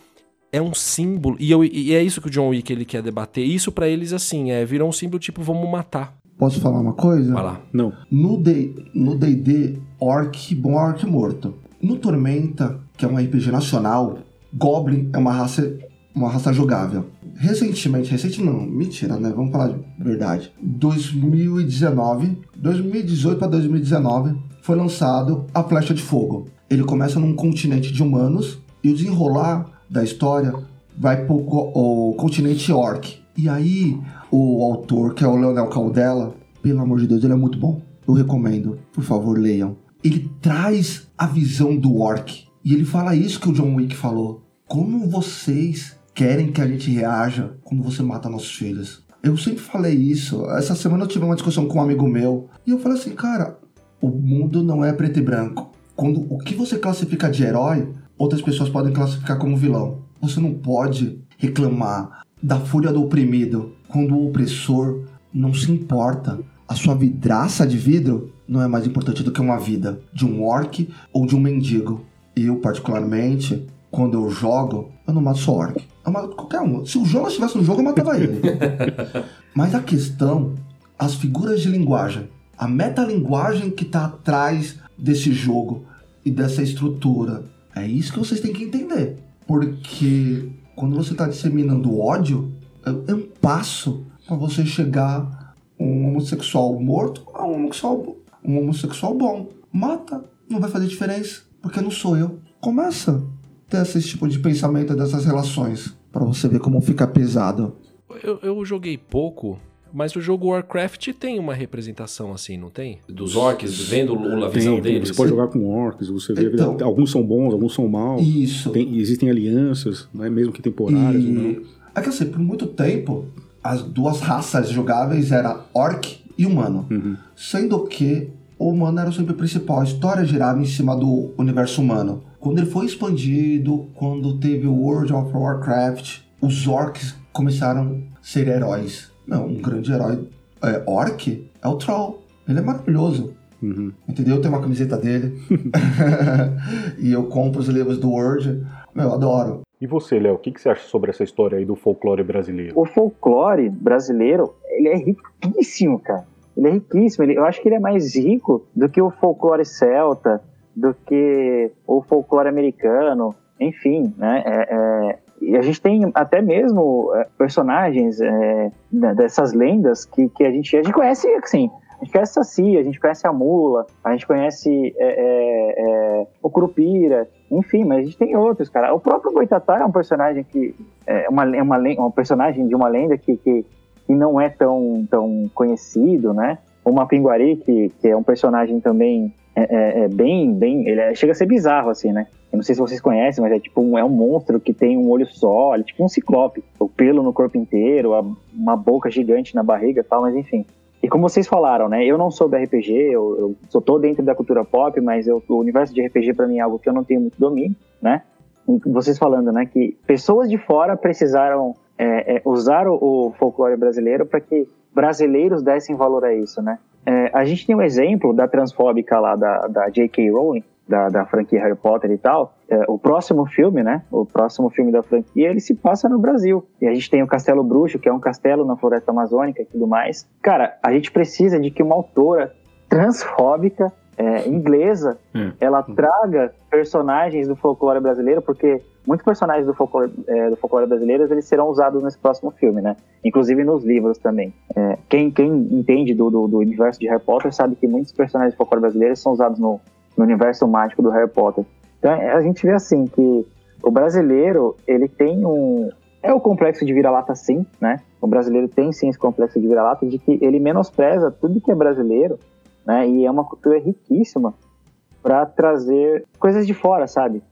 é um símbolo, e, eu- e é isso que o John Wick ele quer debater. Isso pra eles, assim, é virou um símbolo tipo, vamos matar. Posso falar uma coisa? Vai lá. Não. No D- no D&D, orc bom é orc morto. No Tormenta, que é um RPG nacional, Goblin é uma raça, uma raça jogável. Recentemente, recente não, mentira, né? Vamos falar de verdade. 2019, 2018 para 2019, foi lançado A Flecha de Fogo. Ele começa num continente de humanos e o desenrolar da história vai pro o continente orc. E aí, o autor, que é o Leonel Caldela, pelo amor de Deus, ele é muito bom. Eu recomendo, por favor, leiam. Ele traz a visão do orc. E ele fala isso que o John Wick falou. Como vocês querem que a gente reaja quando você mata nossos filhos? Eu sempre falei isso. Essa semana eu tive uma discussão com um amigo meu. E eu falei assim, cara, o mundo não é preto e branco. Quando o que você classifica de herói, outras pessoas podem classificar como vilão. Você não pode reclamar da fúria do oprimido quando o opressor não se importa. A sua vidraça de vidro não é mais importante do que uma vida de um orc ou de um mendigo. Eu, particularmente, quando eu jogo, eu não mato só orc. Eu mato qualquer um. Se o Jonas estivesse no jogo, eu matava ele. Mas a questão, as figuras de linguagem, a metalinguagem que está atrás desse jogo e dessa estrutura, é isso que vocês têm que entender. Porque quando você está disseminando ódio, é, é um passo para você chegar um homossexual morto a um homossexual, um homossexual bom. Mata, não vai fazer diferença, porque não sou eu. Começa a ter esse tipo de pensamento dessas relações, para você ver como fica pesado. Eu, eu joguei pouco Mas o jogo Warcraft tem uma representação assim, não tem? Dos orcs, vendo a visão Tem, deles. você pode jogar com orcs, você vê, Então. alguns são bons, alguns são maus. Isso. Tem- existem alianças, né, mesmo que temporárias ou não. E é que assim, por muito tempo, as duas raças jogáveis eram orc e humano. Uhum. Sendo que o humano era sempre o principal. A história girava em cima do universo humano. Quando ele foi expandido, quando teve o World of Warcraft, os orcs começaram a ser heróis. Não, um grande herói é, orc é o Troll. Ele é maravilhoso. Uhum. Entendeu? Eu tenho uma camiseta dele. e eu compro os livros do Word. Meu, eu adoro. E você, Léo, o que, que você acha sobre essa história aí do folclore brasileiro? O folclore brasileiro, ele é riquíssimo, cara. Ele é riquíssimo. Ele- eu acho que ele é mais rico do que o folclore celta, do que o folclore americano, enfim, né? É- é- e a gente tem até mesmo é, personagens é, dessas lendas que, que a, gente, a gente conhece, assim, a gente conhece Saci, a gente conhece a Mula, a gente conhece é, é, é, o Curupira, enfim, mas a gente tem outros, cara. O próprio Boitatá é um personagem que é uma, é uma, um personagem de uma lenda que, que, que não é tão, tão conhecido, né? O Mapinguari, que, que é um personagem também é, é- é bem, bem, ele é- chega a ser bizarro, assim, né? Eu não sei se vocês conhecem, mas é tipo um, é um monstro que tem um olho só, ele é tipo um ciclope. O pelo no corpo inteiro, a- uma boca gigante na barriga e tal, mas enfim. E como vocês falaram, né? Eu não sou do RPG, eu, eu só tô dentro da cultura pop, mas eu, o universo de RPG pra mim é algo que eu não tenho muito domínio, né? Vocês falando, né, que pessoas de fora precisaram é, é, usar o, o folclore brasileiro para que brasileiros dessem valor a isso, né? É, a gente tem um exemplo da transfóbica lá da, da J.K. Rowling, da, da franquia Harry Potter e tal. É, o próximo filme, né? O próximo filme da franquia, ele se passa no Brasil. E a gente tem o Castelo Bruxo, que é um castelo na floresta amazônica e tudo mais. Cara, a gente precisa de que uma autora transfóbica, é, inglesa, É. ela traga personagens do folclore brasileiro, porque muitos personagens do folclore, é, do folclore brasileiro eles serão usados nesse próximo filme, né? Inclusive nos livros também. É, quem, quem entende do, do, do universo de Harry Potter sabe que muitos personagens do folclore brasileiro são usados no, no universo mágico do Harry Potter. Então é, a gente vê assim que o brasileiro ele tem um é o complexo de vira-lata sim, né? O brasileiro tem sim esse complexo de vira-lata de que ele menospreza tudo que é brasileiro, né? E é uma cultura riquíssima para trazer coisas de fora, sabe?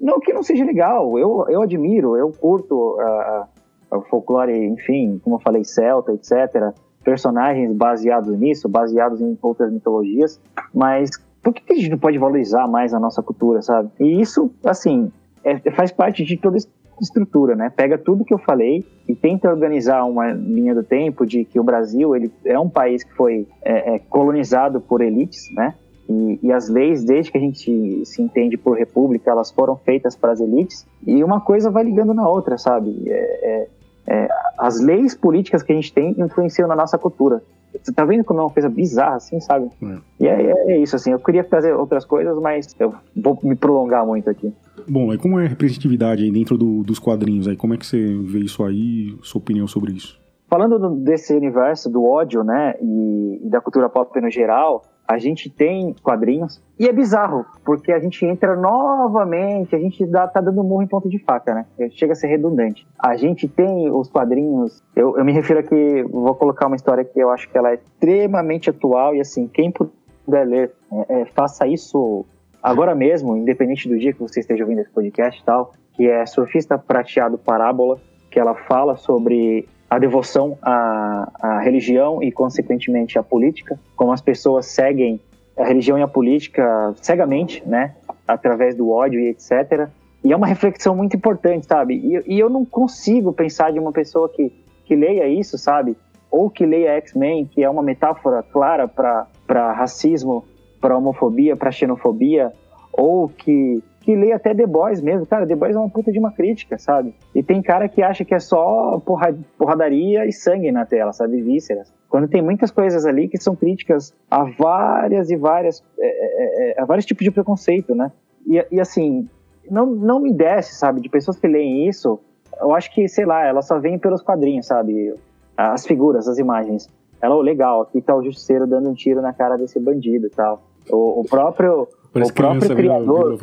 Não que não seja legal, eu, eu admiro, eu curto a, a- o folclore, enfim, como eu falei, celta, etc. Personagens baseados nisso, baseados em outras mitologias, mas por que a gente não pode valorizar mais a nossa cultura, sabe? E isso, assim, é- faz parte de toda estrutura, né? Pega tudo que eu falei e tenta organizar uma linha do tempo de que o Brasil ele é um país que foi é, é, colonizado por elites, né? E, e as leis, desde que a gente se entende por república, elas foram feitas para as elites. E uma coisa vai ligando na outra, sabe? É, é, é, as leis políticas que a gente tem influenciam na nossa cultura. Você tá vendo como é uma coisa bizarra, assim, sabe? É. E é, é- é isso, assim. Eu queria fazer outras coisas, mas eu vou me prolongar muito aqui. Bom, aí como é a representatividade aí dentro do- dos quadrinhos aí? Como é que você vê isso aí? Sua opinião sobre isso? Falando do- desse universo do ódio, né, e, e da cultura pop no geral, a gente tem quadrinhos e é bizarro, porque a gente entra novamente, a gente dá, tá dando murro em ponto de faca, né? Chega a ser redundante. A gente tem os quadrinhos, eu, eu me refiro aqui, vou colocar uma história que eu acho que ela é extremamente atual e assim, quem puder ler, é, é, faça isso agora mesmo, independente do dia que você esteja ouvindo esse podcast e tal, que é Surfista Prateado Parábola, que ela fala sobre a devoção à, à religião e, consequentemente, à política, como as pessoas seguem a religião e a política cegamente, né, através do ódio e etc. E é uma reflexão muito importante, sabe? E, e eu não consigo pensar de uma pessoa que, que leia isso, sabe? Ou que leia X-Men, que é uma metáfora clara para racismo, para homofobia, para xenofobia, ou que que lê até The Boys mesmo. Cara, The Boys é uma puta de uma crítica, sabe? E tem cara que acha que é só porra, porradaria e sangue na tela, sabe? Vísceras. Quando tem muitas coisas ali que são críticas a várias e várias, é, é, a vários tipos de preconceito, né? E, e assim, não, não me desce, sabe? De pessoas que leem isso, eu acho que, sei lá, elas só vêm pelos quadrinhos, sabe? As figuras, as imagens. Ela, oh, legal, aqui tá o justiceiro dando um tiro na cara desse bandido e tal. O, o próprio Parece o próprio criança criador,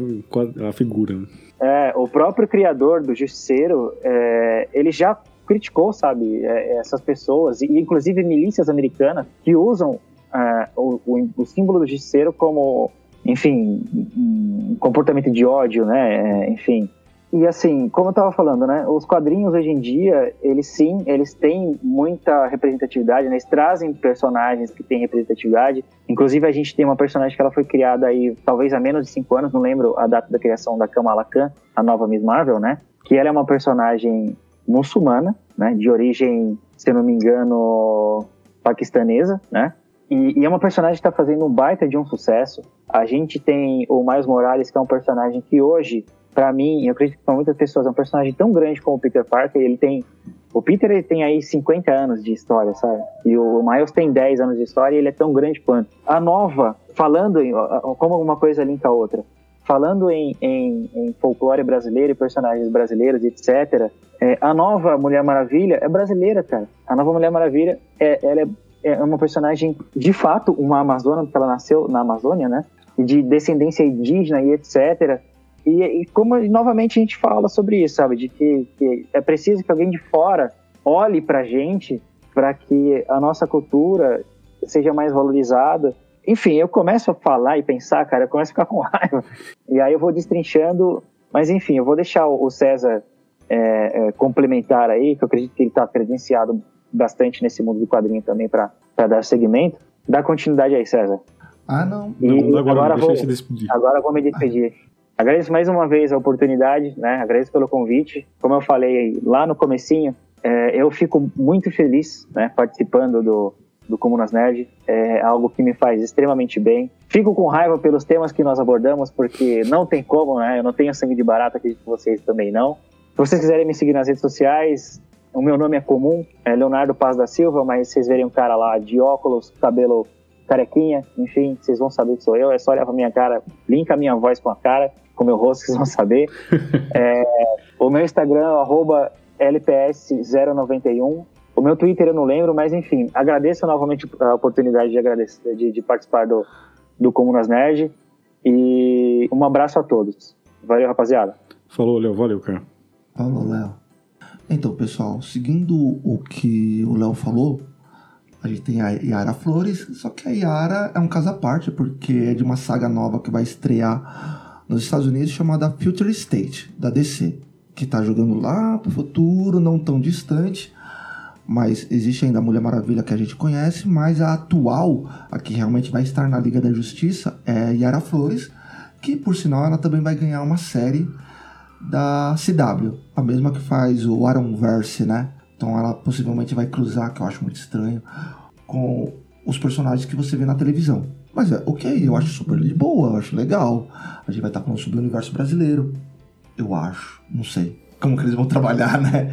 a figura. é, o próprio criador do Justiceiro, é, ele já criticou, sabe, é, essas pessoas, e inclusive milícias americanas que usam uh, o, o, o, símbolo do justiceiro como, enfim, um comportamento de ódio, né? É, enfim, e assim, como eu estava falando, né, os quadrinhos hoje em dia, eles sim, eles têm muita representatividade, né, eles trazem personagens que têm representatividade. Inclusive a gente tem uma personagem que ela foi criada aí talvez há menos de cinco anos, não lembro a data da criação da Kamala Khan, a nova Miss Marvel, né, que ela é uma personagem muçulmana, né, de origem, se não me engano, paquistanesa, né, e, e, é uma personagem que está fazendo um baita de um sucesso. A gente tem o Miles Morales, que é um personagem que hoje para mim, eu acredito que para muitas pessoas, é um personagem tão grande como o Peter Parker, ele tem o Peter ele tem aí 50 anos de história, sabe? E o Miles tem 10 anos de história e ele é tão grande quanto. A nova, falando em, como uma coisa linka a outra, falando em, em, em folclore brasileiro e personagens brasileiros, etc., é, a nova Mulher Maravilha é brasileira, cara. A nova Mulher Maravilha, é, ela é, é uma personagem, de fato, uma amazona, porque ela nasceu na Amazônia, né? De descendência indígena e etc. E, e, como novamente a gente fala sobre isso, sabe? De que, que é preciso que alguém de fora olhe pra gente para que a nossa cultura seja mais valorizada. Enfim, eu começo a falar e pensar, cara, eu começo a ficar com raiva. E aí eu vou destrinchando. Mas enfim, eu vou deixar o César é, é, complementar aí, que eu acredito que ele está credenciado bastante nesse mundo do quadrinho também para dar segmento. Dá continuidade aí, César. Ah, não. E não, agora, agora, vou, agora vou me despedir. Agradeço mais uma vez a oportunidade, né? Agradeço pelo convite. Como eu falei lá no comecinho, é, eu fico muito feliz, né? Participando do, do Comunas Nerd. É algo que me faz extremamente bem. Fico com raiva pelos temas que nós abordamos, porque não tem como, né? Eu não tenho sangue de barata, acredito que vocês também não. Se vocês quiserem me seguir nas redes sociais, o meu nome é comum, é Leonardo Paz da Silva, mas vocês verem um cara lá de óculos, cabelo carequinha, enfim, vocês vão saber que sou eu. É só olhar pra minha cara, linka a minha voz com a cara com o meu rosto, vocês vão saber. é, o meu Instagram é LPS091. O meu Twitter eu não lembro, mas enfim, agradeço novamente a oportunidade de, agradecer, de, de participar do, do Comunas Nerd. E um abraço a todos. Valeu, rapaziada. Falou, Léo. Valeu, cara. Falou, Léo. Então, pessoal, seguindo o que o Léo falou, a gente tem a Yara Flores, só que a Yara é um caso à parte, porque é de uma saga nova que vai estrear nos Estados Unidos chamada Future State, da DC, que está jogando lá para o futuro, não tão distante, mas existe ainda a Mulher Maravilha que a gente conhece, mas a atual, a que realmente vai estar na Liga da Justiça, é Yara Flores, que por sinal ela também vai ganhar uma série da CW, a mesma que faz o Arrowverse, né? Então ela possivelmente vai cruzar, que eu acho muito estranho, com os personagens que você vê na televisão. Mas é ok, eu acho super de boa, eu acho legal. A gente vai estar falando sobre o universo brasileiro. Eu acho, não sei como que eles vão trabalhar, né?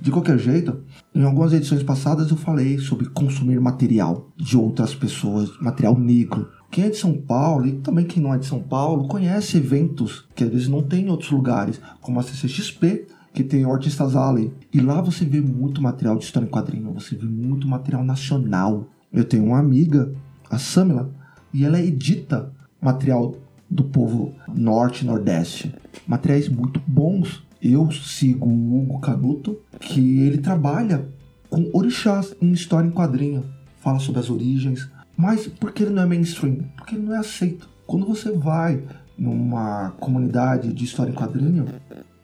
De qualquer jeito, em algumas edições passadas eu falei sobre consumir material de outras pessoas, material negro. Quem é de São Paulo e também quem não é de São Paulo conhece eventos que às vezes não tem em outros lugares, como a CCXP, que tem o Artistas Alley. E lá você vê muito material de história em quadrinho, você vê muito material nacional. Eu tenho uma amiga, a Samila, e ela edita material do povo norte nordeste. Materiais muito bons. Eu sigo o Hugo Canuto, que ele trabalha com orixás em história em quadrinho. Fala sobre as origens. Mas por que ele não é mainstream? Porque ele não é aceito. Quando você vai numa comunidade de história em quadrinho,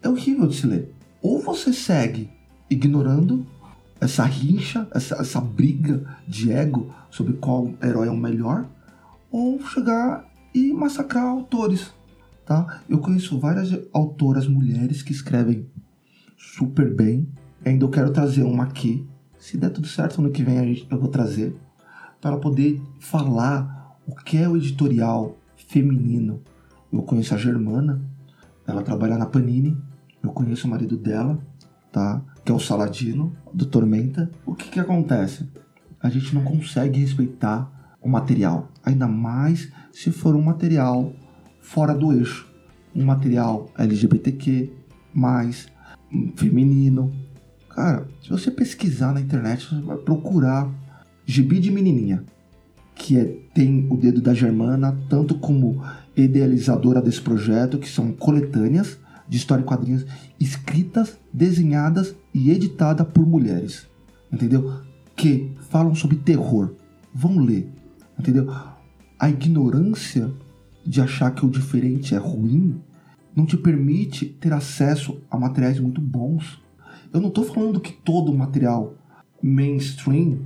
é horrível de se ler. Ou você segue ignorando essa rixa, essa, essa briga de ego sobre qual herói é o melhor, ou chegar e massacrar autores, tá? Eu conheço várias autoras mulheres que escrevem super bem. Ainda eu quero trazer uma aqui. Se der tudo certo, ano que vem eu vou trazer para poder falar o que é o editorial feminino. Eu conheço a Germana, ela trabalha na Panini. Eu conheço o marido dela, tá? Que é o Saladino do Tormenta. O que que acontece? A gente não consegue respeitar o material, ainda mais se for um material fora do eixo, um material LGBTQ, mais feminino. Cara, se você pesquisar na internet, você vai procurar Gibi de Menininha, que é, tem o dedo da Germana, tanto como idealizadora desse projeto, que são coletâneas de história em quadrinhos escritas, desenhadas e editadas por mulheres. Entendeu? Que falam sobre terror. Vão ler. Entendeu? A ignorância de achar que o diferente é ruim não te permite ter acesso a materiais muito bons. Eu não estou falando que todo material mainstream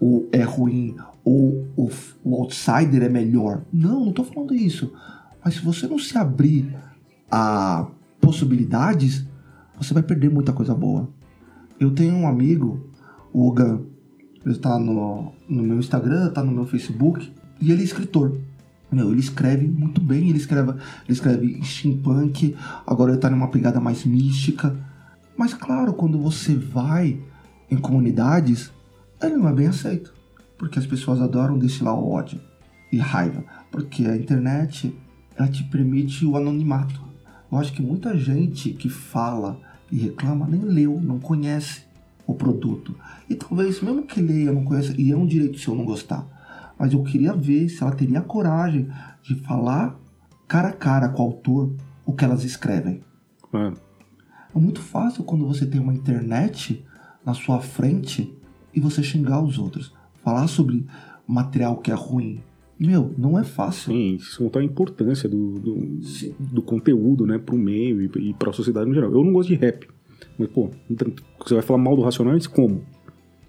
ou é ruim ou o, o outsider é melhor. Não, não estou falando isso. Mas se você não se abrir a possibilidades, você vai perder muita coisa boa. Eu tenho um amigo, o Ogan, ele está no, no meu Instagram, está no meu Facebook, e ele é escritor. Meu, ele escreve muito bem, ele escreve, ele escreve steampunk, agora ele tá numa pegada mais mística. Mas claro, quando você vai em comunidades, ele não é bem aceito. Porque as pessoas adoram destilar ódio e raiva. Porque a internet, ela te permite o anonimato. Eu acho que muita gente que fala e reclama nem leu, não conhece o produto. E talvez, mesmo que leia, não conheça, e é um direito seu não gostar mas eu queria ver se ela teria coragem de falar cara a cara com o autor o que elas escrevem. É. é muito fácil quando você tem uma internet na sua frente e você xingar os outros. Falar sobre material que é ruim. Meu, não é fácil. Sim, isso contar a importância do, do, do conteúdo, né, pro meio e, e pra sociedade no geral. Eu não gosto de rap. Mas, pô, você vai falar mal do Racionais como?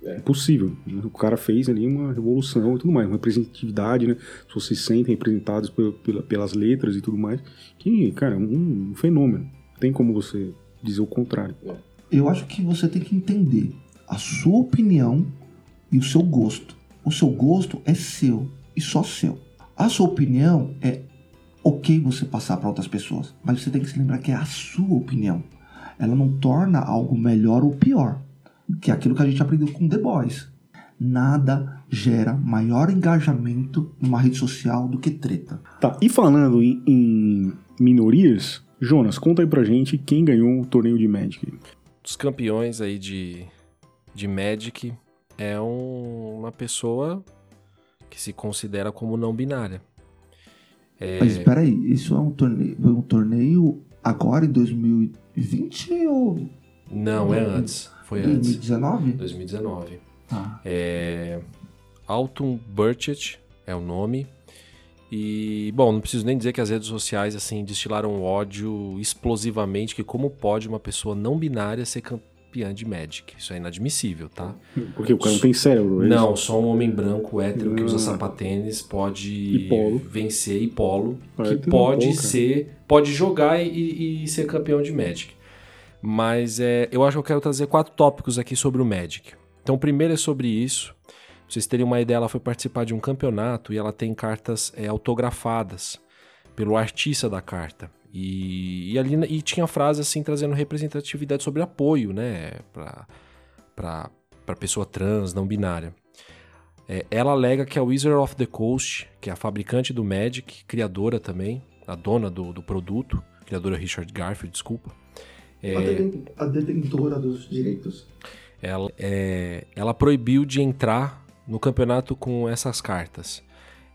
É possível. O cara fez ali uma revolução e tudo mais, uma representatividade, né? As pessoas se sentem representadas pelas letras e tudo mais. Que, cara, um, um fenômeno. Tem como você dizer o contrário. É. Eu acho que você tem que entender a sua opinião e o seu gosto. O seu gosto é seu e só seu. A sua opinião é ok você passar para outras pessoas, mas você tem que se lembrar que é a sua opinião. Ela não torna algo melhor ou pior que é aquilo que a gente aprendeu com The Boys. Nada gera maior engajamento numa rede social do que treta. Tá, e falando em, em minorias, Jonas, conta aí pra gente quem ganhou o torneio de Magic. Os campeões aí de, de Magic é um, uma pessoa que se considera como não binária. É... Mas espera aí, isso é um torneio, um torneio agora em 2020 ou... Não, é antes. Foi 2019? antes. 2019. Ah. É, Alton Burchett é o nome. E, bom, não preciso nem dizer que as redes sociais, assim, destilaram ódio explosivamente, que como pode uma pessoa não binária ser campeã de Magic? Isso é inadmissível, tá? Porque o cara não tem cérebro, é Não, só um homem branco, hétero, que usa ah. sapatênis pode e vencer e polo, que pode ser, pode jogar e, e ser campeão de Magic. Mas é, eu acho que eu quero trazer quatro tópicos aqui sobre o Magic. Então, o primeiro é sobre isso. Pra vocês terem uma ideia, ela foi participar de um campeonato e ela tem cartas é, autografadas pelo artista da carta. E, e, ali e tinha frase assim trazendo representatividade sobre apoio, né, para para pessoa trans, não binária. É, ela alega que a Wizard of the Coast, que é a fabricante do Magic, criadora também, a dona do, do produto, criadora Richard Garfield, desculpa, é, a detentora dos direitos. Ela, é, ela proibiu de entrar no campeonato com essas cartas.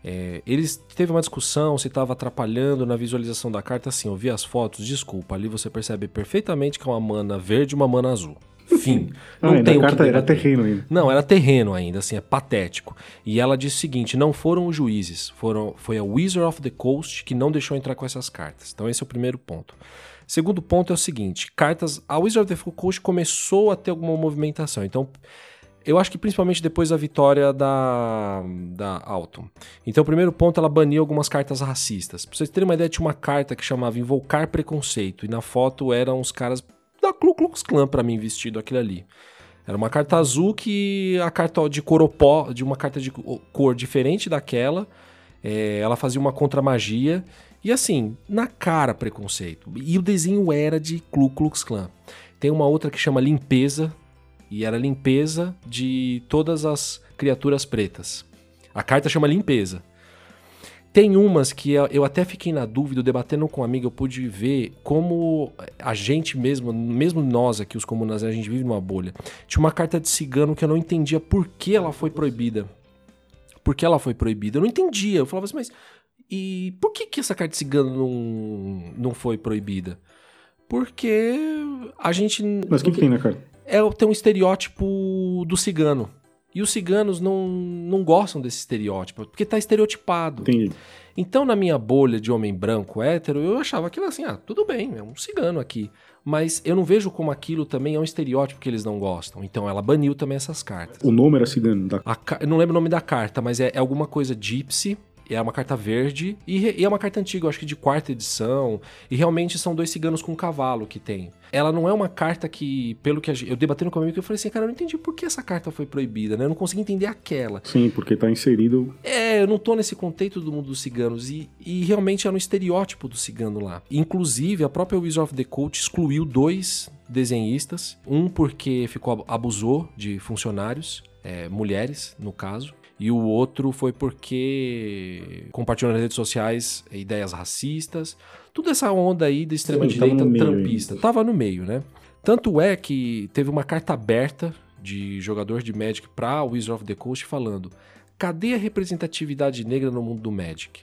É, eles teve uma discussão se estava atrapalhando na visualização da carta. Assim, eu vi as fotos, desculpa, ali você percebe perfeitamente que é uma mana verde e uma mana azul. Fim. Não ah, tem a carta era terreno ainda. Não, era terreno ainda, assim, é patético. E ela disse o seguinte: não foram os juízes, foram, foi a Wizard of the Coast que não deixou entrar com essas cartas. Então, esse é o primeiro ponto. Segundo ponto é o seguinte: cartas. A Wizard of the Coast começou a ter alguma movimentação. Então, eu acho que principalmente depois da vitória da, da Alton. Então, o primeiro ponto, ela baniu algumas cartas racistas. Pra vocês terem uma ideia, tinha uma carta que chamava Invocar Preconceito. E na foto eram os caras da Ku Klux Klan, pra mim, vestido aquilo ali. Era uma carta azul que a carta de coropó, de uma carta de cor diferente daquela, é, ela fazia uma contra-magia e assim, na cara preconceito. E o desenho era de Ku Klux Klan. Tem uma outra que chama Limpeza, e era limpeza de todas as criaturas pretas. A carta chama Limpeza. Tem umas que eu até fiquei na dúvida, debatendo com um amigo, eu pude ver como a gente mesmo, mesmo nós aqui, os comunas, a gente vive numa bolha. Tinha uma carta de cigano que eu não entendia por que ela foi proibida. Por que ela foi proibida? Eu não entendia. Eu falava assim, mas e por que, que essa carta cigana não, não foi proibida? Porque a gente. Mas o que, que tem na carta? É, tem um estereótipo do cigano. E os ciganos não, não gostam desse estereótipo, porque tá estereotipado. Entendi. Então, na minha bolha de homem branco hétero, eu achava aquilo assim, ah, tudo bem, é um cigano aqui. Mas eu não vejo como aquilo também é um estereótipo que eles não gostam. Então ela baniu também essas cartas. O nome era cigano. Da... A eu não lembro o nome da carta, mas é, é alguma coisa gypsy. É uma carta verde e, é uma carta antiga, acho que de quarta edição. E realmente são dois ciganos com um cavalo que tem. Ela não é uma carta que, pelo que a gente, eu debatendo com o meu amigo, eu falei assim, cara, eu não entendi por que essa carta foi proibida, né? Eu não consegui entender aquela. Sim, porque tá inserido. É, eu não tô nesse contexto do mundo dos ciganos. E, e realmente era um estereótipo do cigano lá. Inclusive, a própria Wizard of the Coast excluiu dois desenhistas. Um porque ficou abusou de funcionários, é, mulheres, no caso. E o outro foi porque compartilhou nas redes sociais ideias racistas. Toda essa onda aí da extrema-direita no meio trampista. Tava no meio, né? Tanto é que teve uma carta aberta de jogador de Magic pra Wizard of the Coast falando: cadê a representatividade negra no mundo do Magic?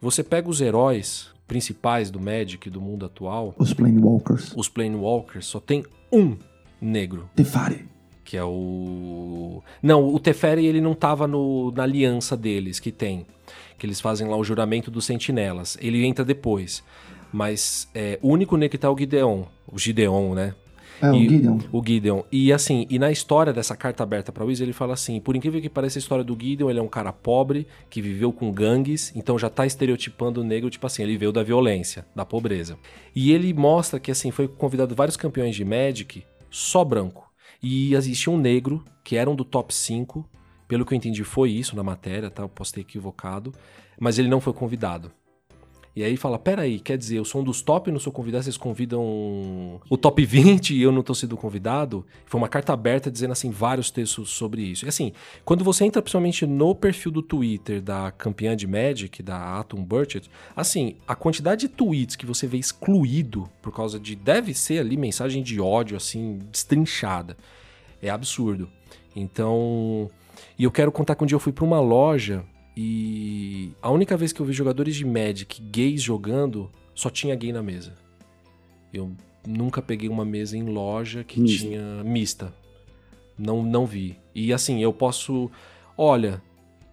Você pega os heróis principais do Magic, do mundo atual, Os Planewalkers. os Planewalkers, só tem um negro, Tefari. Que é o... Não, o Teferi ele não tava no, na aliança deles, que tem. Que eles fazem lá o juramento dos sentinelas. Ele entra depois. Mas é, o único negro que tá é o Gideon. O Gideon, né? É, o E- Gideon. O Gideon. E assim, e na história dessa carta aberta pra Wiz, ele fala assim: por incrível que pareça a história do Gideon, ele é um cara pobre, que viveu com gangues, então já tá estereotipando o negro, tipo assim, ele veio da violência, da pobreza. E ele mostra que assim, foi convidado vários campeões de Magic, só branco. E existia um negro, que era um do top 5, pelo que eu entendi foi isso na matéria, tá? Eu posso ter equivocado, mas ele não foi convidado. E aí fala, peraí, quer dizer, eu sou um dos top não sou convidado, vocês convidam o top 20 e eu não tô sendo convidado? Foi uma carta aberta dizendo, assim, vários textos sobre isso. E assim, quando você entra principalmente no perfil do Twitter da campeã de Magic, da Atom Burchett, assim, a quantidade de tweets que você vê excluído por causa de, deve ser ali mensagem de ódio, assim, destrinchada. É absurdo. Então, e eu quero contar que um dia eu fui pra uma loja e a única vez que eu vi jogadores de Magic gays jogando, só tinha gay na mesa. Eu nunca peguei uma mesa em loja que Mista. tinha mista. Não, não vi. E assim, eu posso. Olha,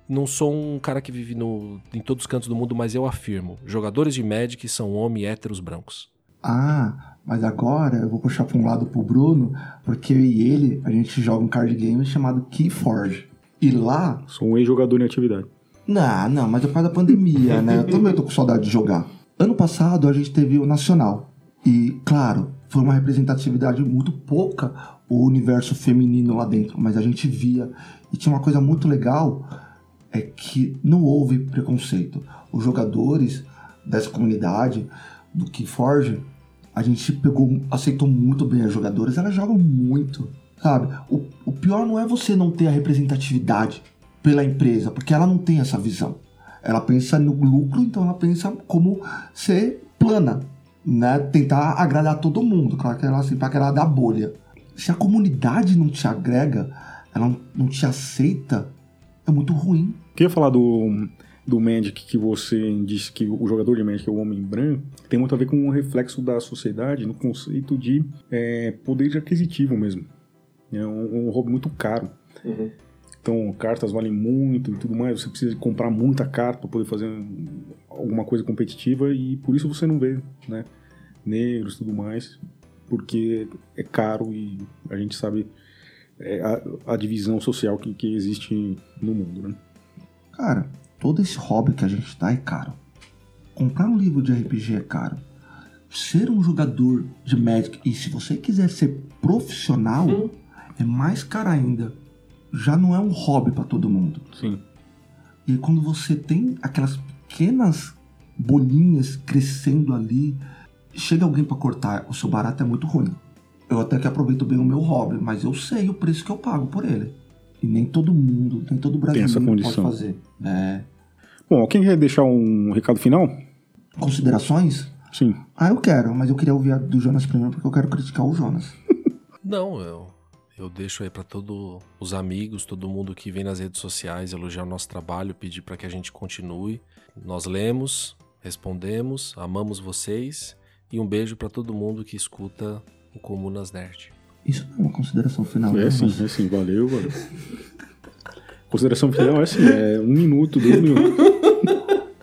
não sou um cara que vive no, em todos os cantos do mundo, mas eu afirmo: jogadores de Magic são homens héteros brancos. Ah, mas agora eu vou puxar para um lado pro Bruno, porque eu e ele, a gente joga um card game chamado Keyforge. E lá. Sou um ex-jogador em atividade. Não, não, mas é por causa da pandemia, né? Eu também tô com saudade de jogar. Ano passado a gente teve o Nacional. E, claro, foi uma representatividade muito pouca o universo feminino lá dentro, mas a gente via. E tinha uma coisa muito legal: é que não houve preconceito. Os jogadores dessa comunidade, do Keyforge, a gente pegou, aceitou muito bem as jogadoras, elas jogam muito, sabe? O, o pior não é você não ter a representatividade pela empresa, porque ela não tem essa visão. Ela pensa no lucro, então ela pensa como ser plana, né? Tentar agradar todo mundo, claro que ela sempre agradar a bolha. Se a comunidade não te agrega, ela não, te aceita, é muito ruim. Queria falar do, do Magic que você disse que o jogador de Magic é o homem branco. Tem muito a ver com um reflexo da sociedade no conceito de é, poder aquisitivo mesmo. É um, um hobby muito caro. Então, cartas valem muito e tudo mais. Você precisa comprar muita carta para poder fazer um- alguma coisa competitiva e por isso você não vê, né? Negros e tudo mais, porque é caro e a gente sabe é, a, a divisão social que, que existe no mundo, né? Cara, todo esse hobby que a gente tá é caro. Comprar um livro de RPG é caro. Ser um jogador de Magic, e se você quiser ser profissional, é mais caro ainda. Já não é um hobby para todo mundo. Sim. E quando você tem aquelas pequenas bolinhas crescendo ali, chega alguém para cortar, o seu barato é muito ruim. Eu até que aproveito bem o meu hobby, mas eu sei o preço que eu pago por ele. E nem todo mundo, nem todo brasileiro essa pode fazer. É. Bom, quem quer deixar um recado final? Considerações? Sim. Ah, eu quero, mas eu queria ouvir a do Jonas primeiro porque eu quero criticar o Jonas. Não, eu, eu deixo aí pra todos os amigos, todo mundo que vem nas redes sociais elogiar o nosso trabalho, pedir para que a gente continue. Nós lemos, respondemos, amamos vocês E um beijo para todo mundo que escuta o Comunas Nerd. Isso não é uma consideração final. É né? sim, Mas- é sim, valeu, valeu. Consideração final é assim, é um minuto, dois minutos.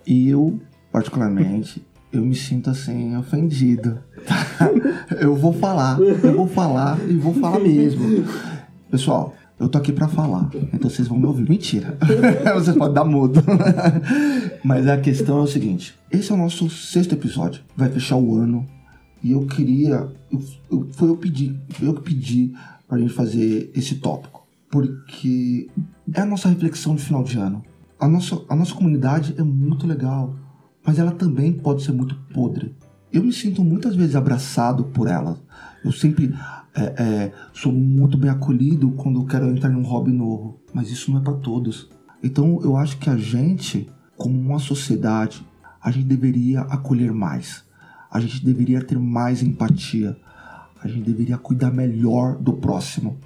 E eu, particularmente, eu me sinto assim, ofendido. Eu vou falar, eu vou falar e vou falar mesmo. Pessoal, eu tô aqui pra falar, então vocês vão me ouvir. Mentira. vocês podem dar mudo. Mas a questão é o seguinte: esse é o nosso sexto episódio. Vai fechar o ano. E eu queria. eu- eu- foi eu pedi, eu que pedi pra gente fazer esse tópico. Porque é a nossa reflexão de final de ano. A nossa, a nossa comunidade é muito legal, mas ela também pode ser muito podre. Eu me sinto muitas vezes abraçado por ela. Eu sempre é, é, sou muito bem acolhido quando quero entrar em um hobby novo, mas isso não é para todos. Então eu acho que a gente, como uma sociedade, a gente deveria acolher mais. A gente deveria ter mais empatia. A gente deveria cuidar melhor do próximo.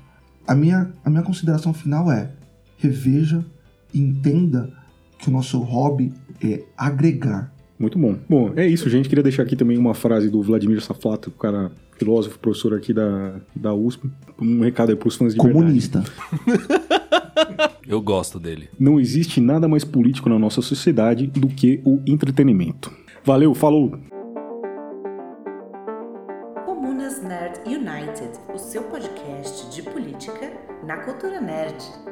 A minha, a minha consideração final é: reveja e entenda que o nosso hobby é agregar. Muito bom. Bom, é isso, gente. Queria deixar aqui também uma frase do Vladimir Saflato, o cara filósofo, professor aqui da, da USP. Um recado aí pros fãs de. Comunista. Eu gosto dele. Não existe nada mais político na nossa sociedade do que o entretenimento. Valeu, falou! Comunas Nerd United, o seu podcast de política na cultura nerd.